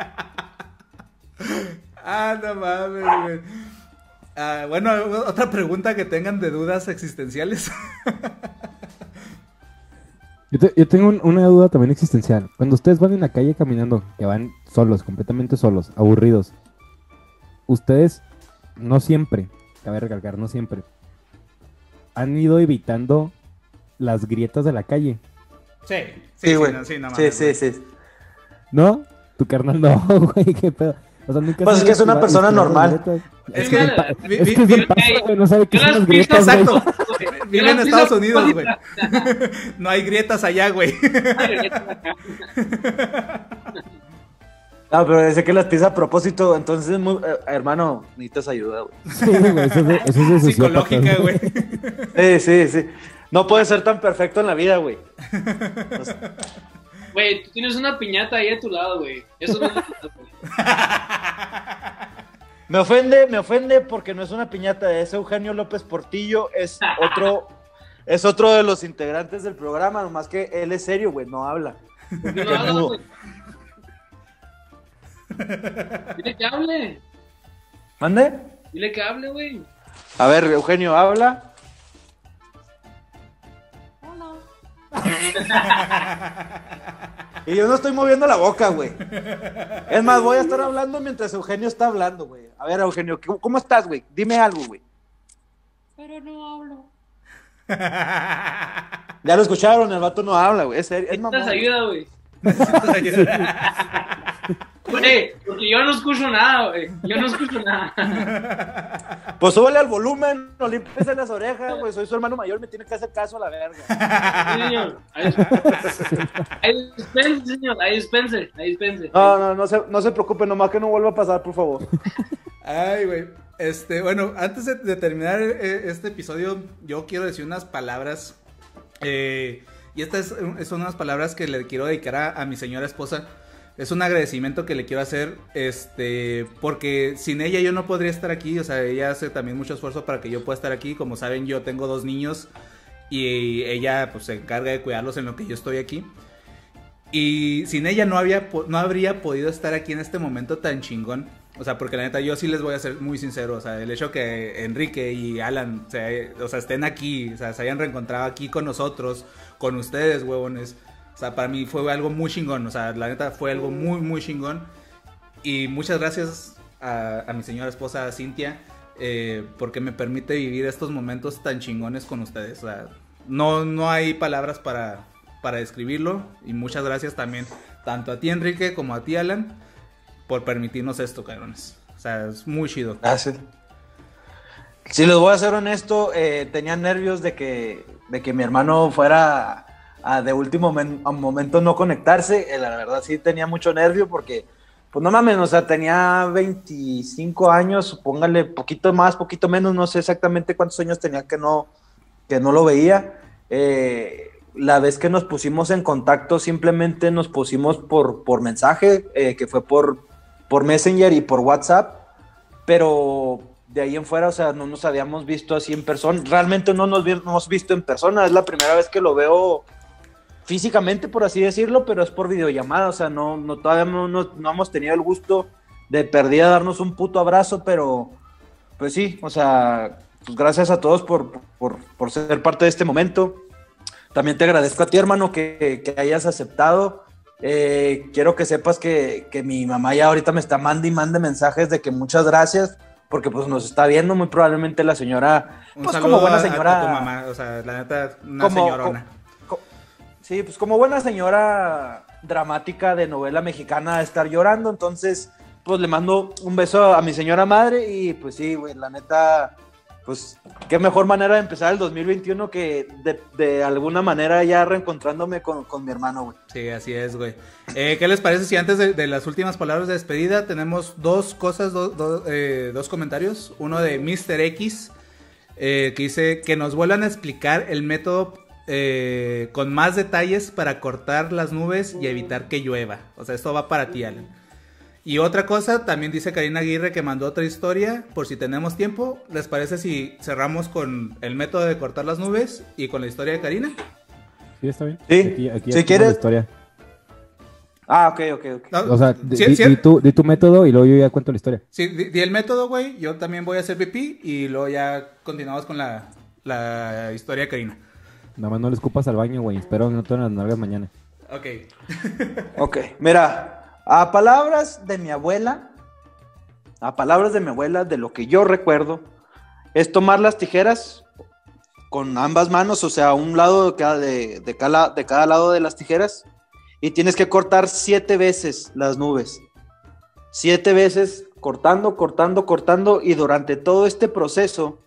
<laughs> ah, no mames, güey. Ah, bueno, otra pregunta que tengan de dudas existenciales. Yo, te- yo tengo un- una duda también existencial. Cuando ustedes van en la calle caminando, que van solos, completamente solos, aburridos, ustedes no siempre, cabe recalcar, no siempre, han ido evitando las grietas de la calle, Sí, Sí, güey. no, sí, no Sí, sí, güey. sí. ¿no? Tu carnal no, <laughs> güey, qué pedo. O sea, nunca pues es que es una persona normal. Es que, es, que es el paso, güey, no sabe qué son las grietas, exacto. <laughs> Vive en Estados Unidos, güey. <laughs> No hay grietas allá, güey. <laughs> No, pero dice que las pides a propósito, entonces, muy, eh, hermano, necesitas ayuda, güey. Sí, güey, eso es, eso es Psicológica, güey. Sí, sí, sí. No puede ser tan perfecto en la vida, güey. Güey, tú tienes una piñata ahí a tu lado, güey. Eso no es <laughs> Me ofende, me ofende porque no es una piñata, es Eugenio López Portillo, es otro, <laughs> es otro de los integrantes del programa, nomás que él es serio, güey, no habla. No Dile que hable. ¿Mande? Dile que hable, güey. A ver, Eugenio, habla. <laughs> y yo no estoy moviendo la boca, güey. Es más, voy a estar hablando mientras Eugenio está hablando, güey. A ver, Eugenio, ¿cómo estás, güey? Dime algo, güey. Pero no hablo. Ya lo escucharon, el vato no habla, güey. Es, es ayuda, güey. <laughs> Güey, porque yo no escucho nada, güey. Yo no escucho nada. <laughs> Pues súbele al volumen, no limpies las orejas, güey. Soy su hermano mayor, me tiene que hacer caso a la verga. Sí, señor. Ahí dispense, señor. Ahí dispense, ahí dispense. No, no, no se, no se preocupe, nomás que no vuelva a pasar, por favor. Ay, güey. Este, bueno, antes de, terminar eh, este episodio, yo quiero decir unas palabras. Eh, y estas son unas palabras que le quiero dedicar a, a mi señora esposa es un agradecimiento que le quiero hacer, este, porque sin ella yo no podría estar aquí, o sea, ella hace también mucho esfuerzo para que yo pueda estar aquí, como saben yo tengo dos niños y ella pues se encarga de cuidarlos en lo que yo estoy aquí. Y sin ella no, había, no habría podido estar aquí en este momento tan chingón. O sea, porque la neta, yo sí les voy a ser muy sincero. O sea, el hecho que Enrique y Alan o sea, estén aquí, o sea, se hayan reencontrado aquí con nosotros, con ustedes, huevones sea, para mí fue algo muy chingón. O sea, la neta fue algo muy, muy chingón. Y muchas gracias a, mi señora esposa Cintia. Eh, porque me permite vivir estos momentos tan chingones con ustedes. O sea, no, no hay palabras para, para describirlo. Y muchas gracias también, tanto a ti Enrique como a ti Alan, por permitirnos esto, cabrones. O sea, es muy chido. Gracias. Si les voy a ser honesto, eh, tenía nervios de que, de que mi hermano fuera de último momento no conectarse. Eh, la verdad sí tenía mucho nervio porque, pues no mames, o sea, tenía 25 años, póngale poquito más, poquito menos, no sé exactamente cuántos años tenía que no, que no lo veía. Eh, la vez que nos pusimos en contacto simplemente nos pusimos por, por mensaje, eh, que fue por, por Messenger y por WhatsApp, pero de ahí en fuera, o sea, no nos habíamos visto así en persona, realmente no nos hemos visto en persona, es la primera vez que lo veo físicamente, por así decirlo, pero es por videollamada, o sea, no, no todavía no, no, hemos tenido el gusto de perdida darnos un puto abrazo, pero pues sí, o sea, pues gracias a todos por, por, ser parte de este momento. También te agradezco a ti, hermano, que, que hayas aceptado. Eh, quiero que sepas que, que, mi mamá ya ahorita me está mandando y mande mensajes de que muchas gracias, porque pues nos está viendo muy probablemente la señora, pues como buena señora. A, tu mamá, o sea, la neta, una señorona Sí, pues como buena señora dramática de novela mexicana estar llorando, entonces pues le mando un beso a mi señora madre y pues sí, güey, la neta, pues qué mejor manera de empezar el 2021 que de, alguna manera ya reencontrándome con, mi hermano, güey. Sí, así es, güey. Eh, ¿Qué les parece si antes de, las últimas palabras de despedida tenemos dos cosas, eh, dos comentarios? Uno de Mr. X. Eh, que dice que nos vuelvan a explicar el método eh, con más detalles para cortar las nubes y evitar que llueva. O sea, esto va para ti, Alan. Y otra cosa, también dice Karina Aguirre que mandó otra historia, por si tenemos tiempo. ¿Les parece si cerramos con el método de cortar las nubes y con la historia de Karina? Sí, está bien. Sí, aquí, si quieres. historia. Ah, ok, ok, ok. o sea, di, tu, tu, método y luego yo ya cuento la historia. Sí, di, el método, güey. Yo también voy a hacer pipí y luego ya continuamos con la, la historia de Karina. Nada más no le escupas al baño, güey. Espero que no te las nalgas mañana. Ok. <laughs> ok, mira, a palabras de mi abuela, a palabras de mi abuela, de lo que yo recuerdo, es tomar las tijeras con ambas manos, o sea, un lado de cada, de, cada, de cada lado de las tijeras, y tienes que cortar siete veces las nubes. siete veces cortando, cortando, cortando y durante todo este proceso,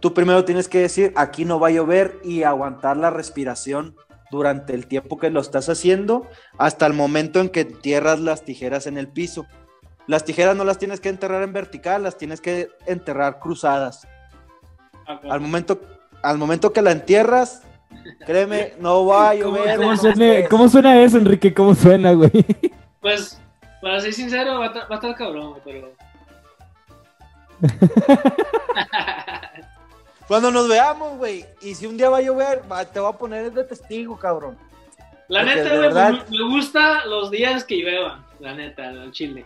tú primero tienes que decir, aquí no va a llover y aguantar la respiración durante el tiempo que lo estás haciendo hasta el momento en que entierras las tijeras en el piso. Las tijeras no las tienes que enterrar en vertical, las tienes que enterrar cruzadas. Al momento, al momento que la entierras, créeme, <laughs> no va a ¿Cómo, llover. cómo suena, tres. cómo suena eso, Enrique? ¿Cómo suena, güey? Pues, para ser sincero, va a, va a estar cabrón, pero. <laughs> Cuando nos veamos, güey, y si un día va a llover, va- te voy a poner de testigo, cabrón. La Porque neta, güey, verdad- me, gusta los días que lluevan. La neta, el chile.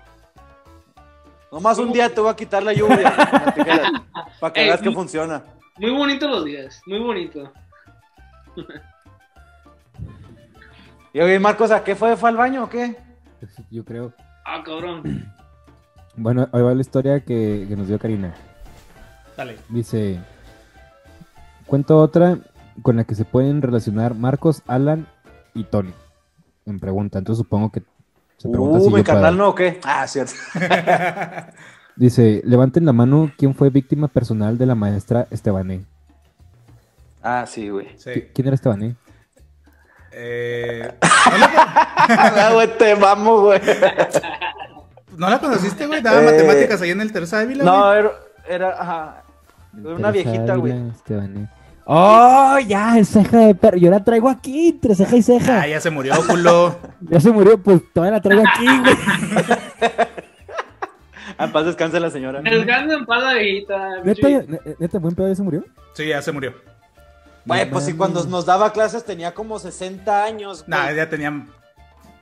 Nomás un día te voy a quitar la lluvia para que Ey, <laughs> veas que funciona. Muy bonito los días, muy bonito. <laughs> Y oye, Marcos, ¿a qué fue? ¿Fue al baño o qué? Yo creo. Ah, cabrón. Bueno, ahí va la historia que, que nos dio Karina. Dale. Dice, cuento otra con la que se pueden relacionar Marcos, Alan y Tony. En pregunta, entonces supongo que se pregunta Uh, si mi carnal no, ¿o qué? Ah, cierto. <laughs> Dice, levanten la mano quién fue víctima personal de la maestra Estebané. Ah, sí, güey. Sí. ¿Qui- ¿Quién era Estebané? Eh, Ah, <laughs> güey, te vamos, güey. ¿No la conociste, güey? Daba Eh, matemáticas ahí en el Teresa Ávila, No, güey. era, era, ajá. Una viejita, güey. Estebané. ¡Oh, ya! Ceja de perro. Yo la traigo aquí, entre ceja y ceja. Ah, ya se murió, culo. <laughs> Ya se murió, pues todavía la traigo aquí, güey. <laughs> En paz descanse la señora. Descansa en paz la viejita. ¿Neta, ne- neta, buen pedo ya se murió? Sí, ya se murió. Güey, pues sí, cuando nos daba clases tenía como 60 años. güey. Nah, ya tenían.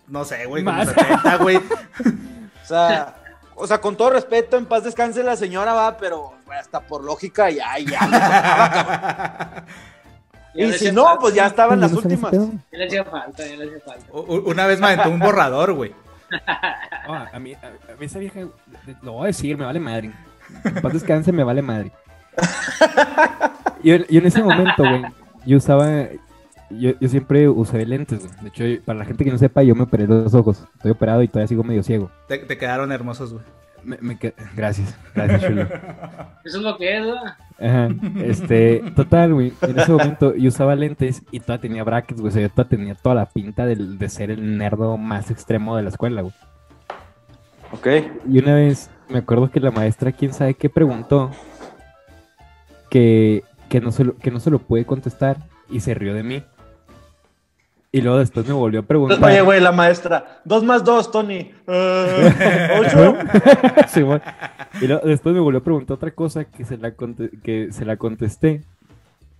No sé, güey, como Más. 70, güey. <laughs> O sea, o sea, con todo respeto, en paz descanse la señora, va, pero hasta por lógica ya, <laughs> ya. y si no, falta. pues ya estaban las últimas. Ya le hacía falta, ya le hacía falta. Una vez me aventó un borrador, güey. <laughs> A, mí, a, a mí esa vieja, lo voy a decir, me vale madre. En paz descanse, me vale madre. <laughs> Yo, yo en ese momento, güey, yo usaba, yo, yo siempre usé lentes, güey. De hecho, para la gente que no sepa, yo me operé los ojos. Estoy operado y todavía sigo medio ciego. Te, te quedaron hermosos, güey. Me, me qued- Gracias, gracias, chulo. <laughs> Eso es lo que es, ¿verdad? Ajá, este, total, güey, en ese momento yo usaba lentes y todavía tenía brackets, güey, o sea, yo todavía tenía toda la pinta del- de ser el nerdo más extremo de la escuela, güey. Ok. Y una vez me acuerdo que la maestra, quién sabe qué, preguntó que, que, no se lo, que no se lo pude contestar y se rió de mí. Y luego después me volvió a preguntar. Oye, güey, la maestra. Dos más dos, Tony. Eh, ocho. <laughs> Sí. Y luego después me volvió a preguntar otra cosa que se la, que se la contesté.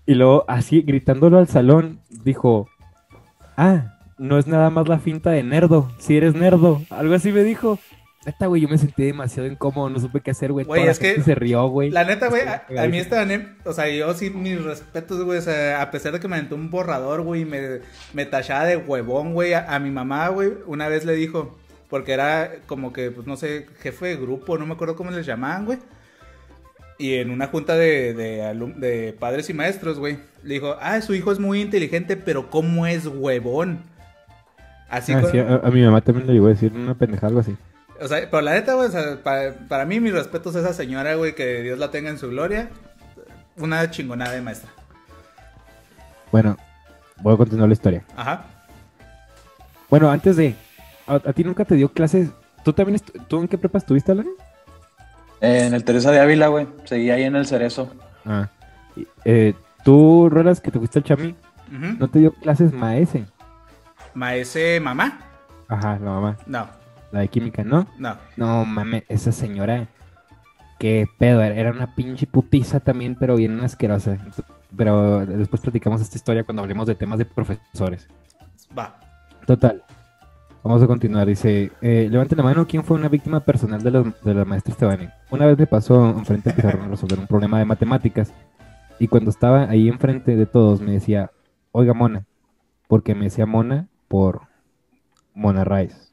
Y luego, así, gritándolo al salón, dijo, ah, no es nada más la finta de nerdo, si eres nerdo. Algo así me dijo. Neta, güey, yo me sentí demasiado incómodo, no supe qué hacer, güey. Güey, es que gente se rió, güey. La neta, güey, a, a mí esta o sea, yo sí, mis respetos, güey, o sea, a pesar de que me aventó un borrador, güey, y me, me tachaba de huevón, güey, a, a mi mamá, güey, una vez le dijo, porque era como que, pues, no sé, jefe de grupo, no me acuerdo cómo les llamaban, güey, y en una junta de, de, alum- de padres y maestros, güey, le dijo, ah, su hijo es muy inteligente, pero ¿cómo es huevón? Así Ah, con- sí, a, a mi mamá también le llegó a decir una pendejada, algo así. O sea, pero la neta, güey, o sea, para, para mí, mis respetos a esa señora, güey, que Dios la tenga en su gloria. Una chingonada de maestra. Bueno, voy a continuar la historia. Ajá. Bueno, antes de, ¿a, a ti nunca te dio clases? ¿Tú también, tú en qué prepa estuviste, Alan? Eh, en el Teresa de Ávila, güey. Seguí ahí en el Cerezo. Ah. Eh, ¿Tú, Rolas, que te fuiste al Chami, Ujú. no te dio clases maese? Maese mamá. Ajá, la mamá. No, La de química, ¿no? no. No, mames, esa señora, qué pedo, era una pinche putiza también, pero bien asquerosa. Pero después platicamos esta historia cuando hablemos de temas de profesores. Va. Total. Vamos a continuar. Dice, eh, levanten la mano, ¿quién fue una víctima personal de la, de la maestra Estebani? Una vez me pasó enfrente pizarrón a resolver un problema de matemáticas. Y cuando estaba ahí enfrente de todos me decía, oiga, Mona. Porque me decía Mona por Mona Rice.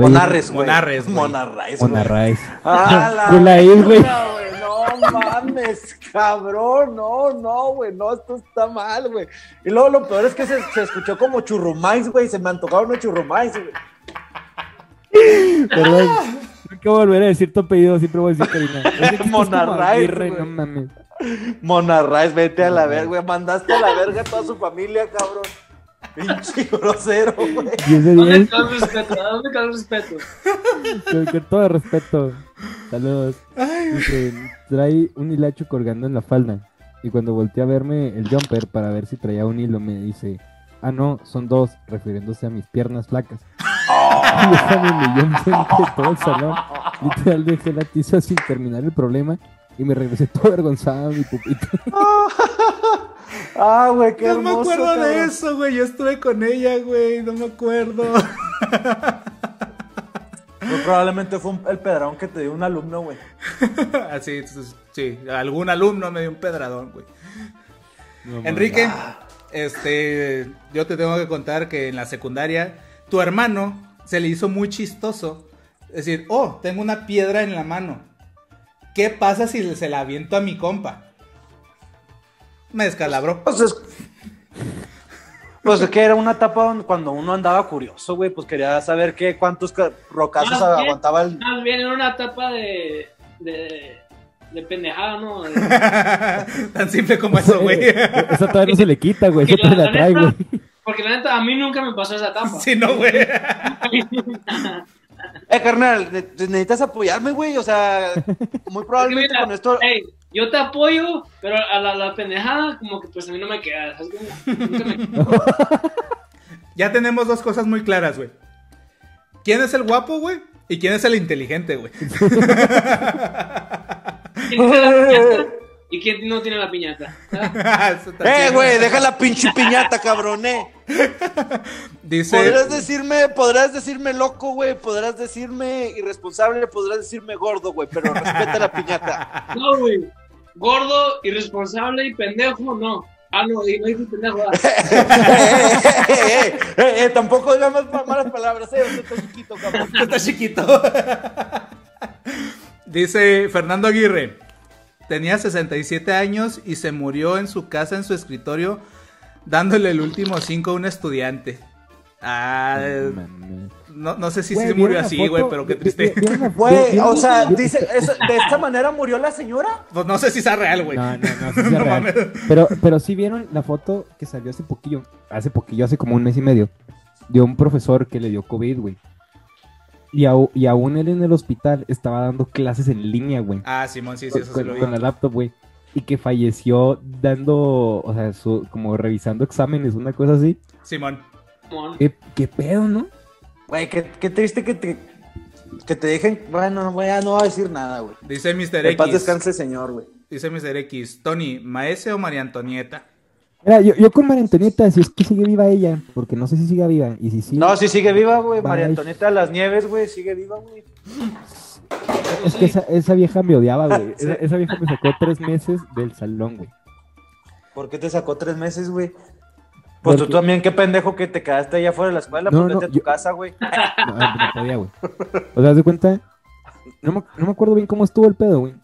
Monarres, güey. Monarres, güey. Monarres, Mona güey. Ah, la I, güey. No mames, cabrón. No, no, güey. No, esto está mal, güey. Y luego lo peor es que se, se escuchó como churrumais, güey. Se me antojaron unos churrumais, güey. Perdón. que volver a decir tu apellido, siempre voy a decir Karina. <laughs> Güey. no mames. Monarrais, vete a la verga, güey. Mandaste a la verga a toda su familia, cabrón. Pinche grosero, güey. 10 de ¿Dónde 10, está el respeto? ¿Dónde está el respeto? con, con todo respeto. Saludos. Dice, trae un hilacho colgando en la falda. Y cuando volteé a verme el jumper para ver si traía un hilo, me dice, ah, no, son dos, refiriéndose a mis piernas flacas. Y esa me humilló enfrente de todo el salón. Literal dejé la tiza sin terminar el problema y me regresé todo avergonzado a mi pupita. <laughs> Ah, güey, qué No me hermoso. acuerdo de eso, güey. Yo estuve con ella, güey. No me acuerdo. Muy probablemente fue un- el pedrón que te dio un alumno, güey. <laughs> Así, entonces, sí. Algún alumno me dio un pedradón, güey. Enrique, este, yo te tengo que contar que en la secundaria tu hermano se le hizo muy chistoso decir, oh, tengo una piedra en la mano. ¿Qué pasa si se la aviento a mi compa? Me descalabró. Pues es, pues es que era una etapa donde- cuando uno andaba curioso, güey. Pues quería saber qué, cuántos ca- rocazos Más bien. aguantaba el. Más bien en una etapa de, de, de pendejada, ¿no? De- <laughs> Tan simple como eso, güey. Esa todavía no se le quita, güey. Porque la, la trae, neta- güey. porque la neta, a mí nunca me pasó esa etapa. Sí, no, güey. <laughs> Eh, carnal, ne- necesitas apoyarme, güey. O sea, muy probablemente mira, con esto. Yo te apoyo, pero a la, la pendejada, como que pues a mí no me queda. ¿sabes? Nunca me- <laughs> Ya tenemos dos cosas muy claras, güey. ¿Quién es el guapo, güey? ¿Y quién es el inteligente, güey? <laughs> ¿Quién la piñata? ¿Y quién no tiene la piñata? <laughs> Eh, güey, deja la pinche piñata, cabrón, eh. <laughs> Dice. Podrás decirme, podrás decirme loco, güey. Podrás decirme irresponsable, podrás decirme gordo, güey. Pero respeta la piñata. <laughs> No, güey. Gordo, irresponsable y pendejo, no. Ah, no, y no dije pendejo. ah. eh, eh, eh, eh, eh, tampoco digas más pa- malas palabras, eh. Usted está chiquito, cabrón. Está chiquito. Dice Fernando Aguirre. Tenía 67 años y se murió en su casa, en su escritorio, dándole el último cinco a un estudiante. Ah, no, no sé si Güey, ¿vieron murió así, foto? güey, pero qué triste. vi- ¿vieron la- Güey, o sea, <laughs> dice, eso- ¿de esta manera murió la señora? Pues no sé si sea real, güey. No, no, no, es <laughs> No real. Pero, pero sí vieron la foto que salió hace poquillo, hace poquillo, hace como un mes y medio, de un profesor que le dio COVID, güey. Y, au- y aún él en el hospital estaba dando clases en línea, güey. Ah, Simón, sí, sí, con, eso lo vi. con la laptop, güey. Y que falleció dando, o sea, su- como revisando exámenes, una cosa así. Simón. ¿Qué, qué pedo, no? Güey, qué, qué triste que te, que te dejen. Bueno, no voy a, no voy a decir nada, güey. Dice Mr. En paz X. descanse, señor, güey. Dice Mr. X. Tony, ¿Maese o María Antonieta? Mira, yo, yo con María Antonieta, si es que sigue viva ella, porque no sé si sigue viva. Y si sí, No, sí sigue viva, güey. María. Antonieta de las Nieves, güey, sigue viva, güey. es que esa, esa vieja me odiaba, güey. <laughs> Esa, esa vieja me sacó tres meses del salón, güey. ¿Por qué te sacó tres meses, güey? Pues tú también, qué pendejo que te quedaste allá afuera de la escuela, No, pues no, a tu yo- casa, güey. <laughs> No, no podía, güey. O sea, haz de cuenta. No me, no me acuerdo bien cómo estuvo el pedo, güey.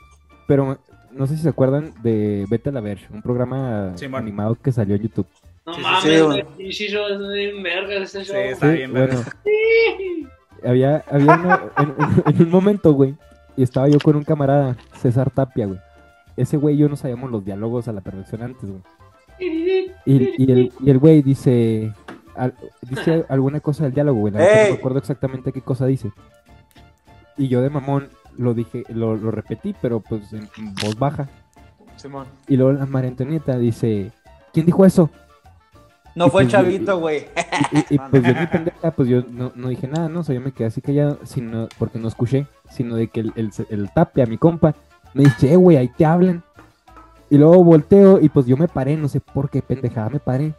Pero no sé si se acuerdan de Vete a la Verge, un programa animado que salió en YouTube. No Sí, mames, sí, sí, yo es bien verga ese show. Sí, está bien, bueno, había, había una- <laughs> en, en- en un momento, güey, y estaba yo con un camarada, César Tapia, güey. Ese güey y yo no sabíamos los diálogos a la perfección antes, güey. Y, y el, y el güey dice, al- dice <laughs> alguna cosa del diálogo, güey. No me acuerdo exactamente qué cosa dice. Y yo de mamón lo dije, lo, lo repetí, pero pues en, voz baja. Simón. Y luego la María Antonieta dice, ¿quién dijo eso? No Y fue el pues chavito, güey. Y, y- y, pues yo mi pendeja, pues yo no, no dije nada, ¿no? O sea, yo me quedé así callado, sino, porque no escuché, sino de que el, el, el tapia, mi compa, me dice, eh, güey, ahí te hablan. Y luego volteo y pues yo me paré, no sé por qué pendejada me paré.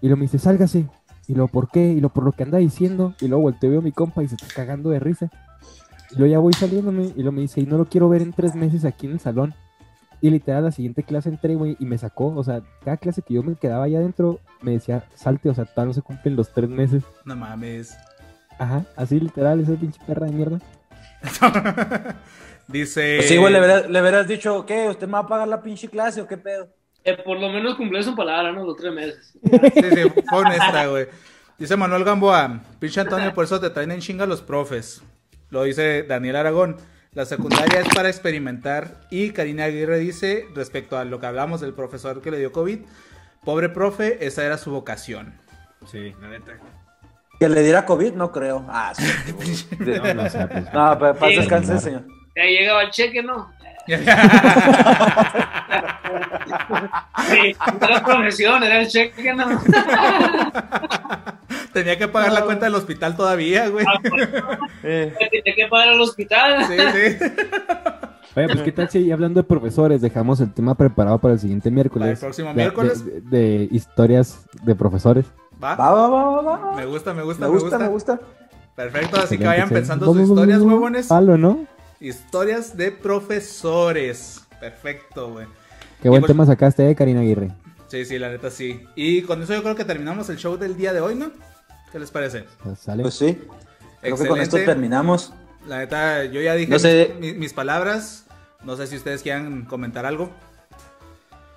Y luego me dice, sálgase. Y luego, ¿por qué? Y luego, por lo que anda diciendo. Y luego volteo y veo a mi compa y se está cagando de risa. Y luego ya voy saliéndome y luego me dice, y no lo quiero ver en tres meses aquí en el salón. Y literal, la siguiente clase entré, güey, y me sacó. O sea, cada clase que yo me quedaba allá adentro, me decía, salte, o sea, todavía no se cumplen los tres meses. No mames. Ajá, así literal, esa pinche perra de mierda. <laughs> Dice. Pues sí, güey, le hubieras dicho, ¿qué? ¿Usted me va a pagar la pinche clase o qué pedo? Eh, por lo menos cumplió su palabra, ¿no? Los tres meses. Sí, sí, fue honesta, güey. Dice Manuel Gamboa. Pinche Antonio, <laughs> por eso te traen en chinga los profes. Lo dice Daniel Aragón. La secundaria es para experimentar. Y Karina Aguirre dice, respecto a lo que hablamos del profesor que le dio COVID, pobre profe, esa era su vocación. Sí, la neta. Que le diera COVID, no creo. Ah, sí. <laughs> No, no, pues, No, pero para Sí. descanse, señor. Ya llegaba el cheque, ¿no? Sí, era la profesión, era el cheque, ¿no? Tenía que pagar la cuenta del hospital todavía, güey. Ah, pues, Eh, Tenía que pagar al hospital. Sí, sí. Oye, pues qué tal si hablando de profesores, dejamos el tema preparado para el siguiente miércoles. Para el próximo De- miércoles. De, de historias de profesores. Va. Va, va, va, va, va. Me gusta, me gusta, Me gusta, me gusta. Perfecto, así que vayan pensando sus historias, huevones. Palo, ¿no? Historias de profesores. Perfecto, güey. Qué buen pues- tema sacaste, eh, Karina Aguirre. Sí, sí, la neta sí. Y con eso yo creo que terminamos el show del día de hoy, ¿no? ¿Qué les parece? Pues sale. Pues sí. Creo que con esto terminamos. La neta, yo ya dije No sé- mis, mis palabras. No sé si ustedes quieran comentar algo.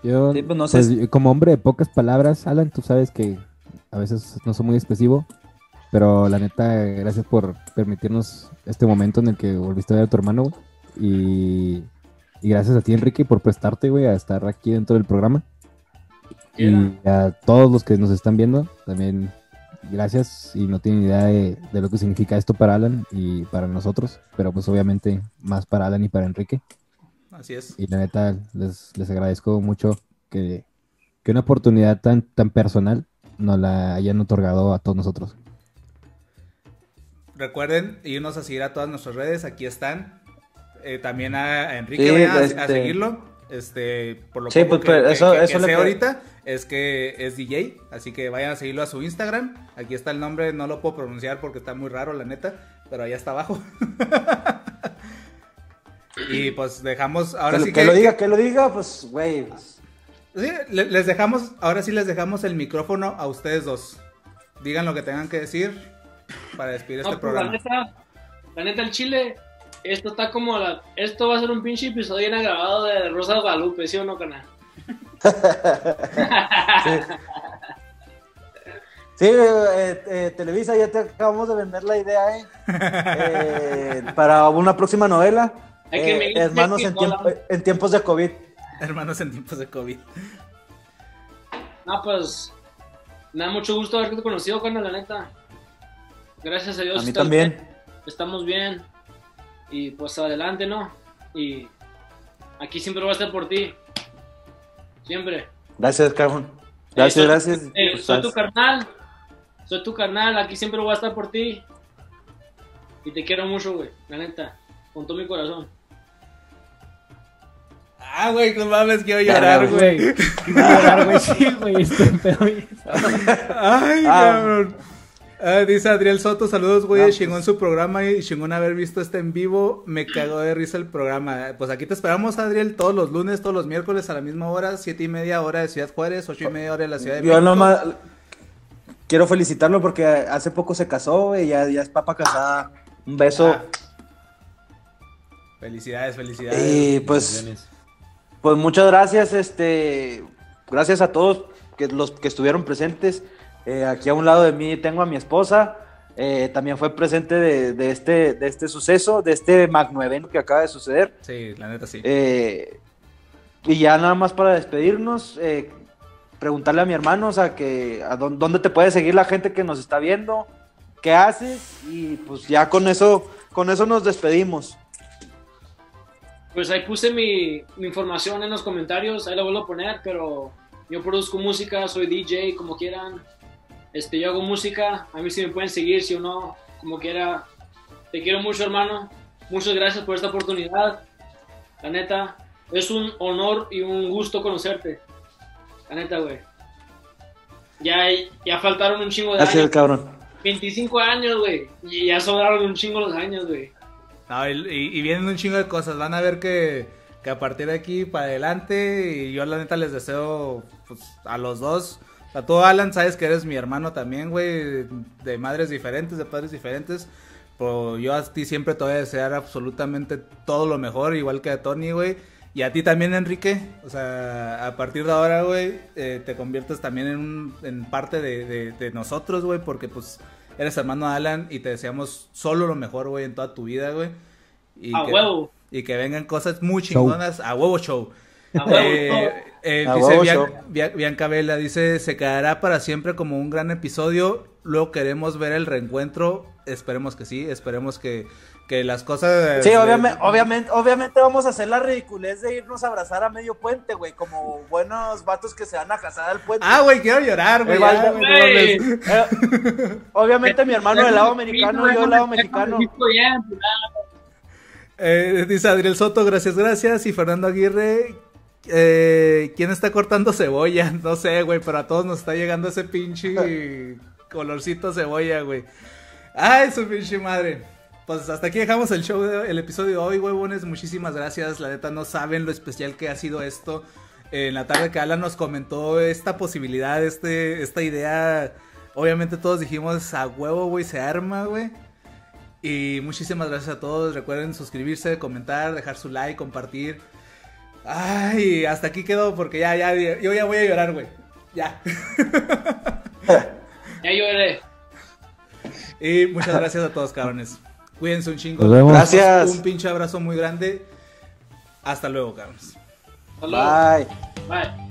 Yo, Sí, pues, no sé pues, si- como hombre de pocas palabras, Alan, tú sabes que a veces no soy muy expresivo, pero la neta, gracias por permitirnos este momento en el que volviste a ver a tu hermano, güey. Y, y gracias a ti, Enrique, por prestarte, güey, a estar aquí dentro del programa. Y a todos los que nos están viendo, también gracias y no tienen idea de, de lo que significa esto para Alan y para nosotros, pero pues obviamente más para Alan y para Enrique. Así es. Y la neta, les, les agradezco mucho que, que una oportunidad tan, tan personal nos la hayan otorgado a todos nosotros. Recuerden irnos a seguir a todas nuestras redes. Aquí están. Eh, también a, Enrique, Sí, vayan a, a este- seguirlo. Este, por lo Sí, poco pues, que, que- eso- que- eso que sé que- ahorita es que es DJ. Así que vayan a seguirlo a su Instagram. Aquí está el nombre, no lo puedo pronunciar porque está muy raro, la neta. Pero allá está abajo. <laughs> y pues dejamos. Ahora que, sí que lo diga, que lo diga, pues, güey. pues, Sí, le- les dejamos, ahora sí les dejamos el micrófono a ustedes dos. Digan lo que tengan que decir para despedir No, este pues, la programa. neta, la neta, el chile, esto está como la, esto va a ser un pinche episodio bien grabado de Rosa de Guadalupe, ¿sí o no, canal? <laughs> Sí, eh, eh, Televisa, ya te acabamos de vender la idea, ¿eh? Eh, <laughs> para una próxima novela. Hay que eh, medir hermanos que en, tiempo- en tiempos de COVID. Hermanos en tiempos de COVID. No, pues, me da mucho gusto haberte conocido, canal, la neta. Gracias a Dios. A mí también. bien, estamos bien. Y pues adelante, ¿no? Y aquí siempre voy a estar por ti. Siempre. Gracias, cabrón. Gracias, soy- gracias. Eh, Pues, soy tu carnal. Soy tu carnal. Aquí siempre voy a estar por ti. Y te quiero mucho, güey. La neta. Con todo mi corazón. Ah, güey, no mames, quiero llorar, güey. llorar, güey, sí, güey, este pedo Ay, Ah. cabrón. Ah, dice Adriel Soto, saludos, güey, Ah, pues. chingón su programa y chingón haber visto este en vivo. Me cagó de risa el programa. Pues aquí te esperamos, Adriel, todos los lunes, todos los miércoles a la misma hora, siete y media hora de Ciudad Juárez, ocho y media hora de la Ciudad de Yo México. nomás quiero felicitarlo porque hace poco se casó, güey. Ya, ya es papa casada. Un beso. Ah. Felicidades, felicidades. y pues, pues muchas gracias, este, gracias a todos que los que estuvieron presentes. Eh, aquí a un lado de mí tengo a mi esposa. eh, también fue presente de, de este, de este suceso, de este magno evento que acaba de suceder. Sí, la neta sí. Eh, y ya nada más para despedirnos, eh, preguntarle a mi hermano, o sea, que a dónde, dónde te puede seguir la gente que nos está viendo, qué haces y pues ya con eso, con eso nos despedimos. Pues ahí puse mi, mi información en los comentarios. Ahí la vuelvo a poner. Pero yo produzco música. Soy DJ, como quieran. Este, yo hago música. A mí sí me pueden seguir, si o no. Como quiera. Te quiero mucho, hermano. Muchas gracias por esta oportunidad. La neta. Es un honor y un gusto conocerte. La neta, güey. Ya, ya faltaron un chingo de Gracias, años. cabrón. 25 años, güey. Y ya sobraron un chingo los años, güey. No, y vienen un chingo de cosas. Van a ver que, que a partir de aquí para adelante, y yo la neta les deseo pues, a los dos. O sea, tú, Alan, sabes que eres mi hermano también, güey, de madres diferentes, de padres diferentes. Pero yo a ti siempre te voy a desear absolutamente todo lo mejor, igual que a Tony, güey. Y a ti también, Enrique. O sea, a partir de ahora, güey, eh, te conviertes también en, un- en parte de, de- de nosotros, güey, porque pues eres hermano de Alan y te deseamos solo lo mejor, güey, en toda tu vida, güey. Y A que, huevo. Y que vengan cosas muy chingonas a huevo show. A huevo. Eh, eh, A dice Bian- Bianca Vela, dice, se quedará para siempre como un gran episodio. Luego queremos ver el reencuentro. Esperemos que sí, esperemos que, que las cosas... Sí, eh, obviamente, obviamente, obviamente vamos a hacer la ridiculez de irnos a abrazar a medio puente, güey, como buenos vatos que se van a casar al puente. Ah, güey, quiero llorar, güey. Eh, mames. Eh, obviamente mi hermano del lado americano y yo del lado mexicano. Eh, dice Adriel Soto, gracias, gracias. Y Fernando Aguirre, eh, ¿quién está cortando cebolla? <laughs> No sé, güey, pero a todos nos está llegando ese pinche <laughs> colorcito cebolla, güey. Ay, su pinche madre. Pues hasta aquí dejamos el show, de- el episodio de hoy, huevones. Muchísimas gracias. La neta no saben lo especial que ha sido esto. En la tarde que Alan nos comentó esta posibilidad, este, esta idea. Obviamente todos dijimos a huevo, güey, se arma, güey. Y muchísimas gracias a todos. Recuerden suscribirse, comentar, dejar su like, compartir. Ay, hasta aquí quedó porque ya, ya, yo ya voy a llorar, güey. Ya. <laughs> Ya lloré. Y muchas gracias a todos, cabrones. Cuídense un chingo. Nos vemos. Gracias. Un pinche abrazo muy grande. Hasta luego, cabrones. Hasta luego. Bye. Bye.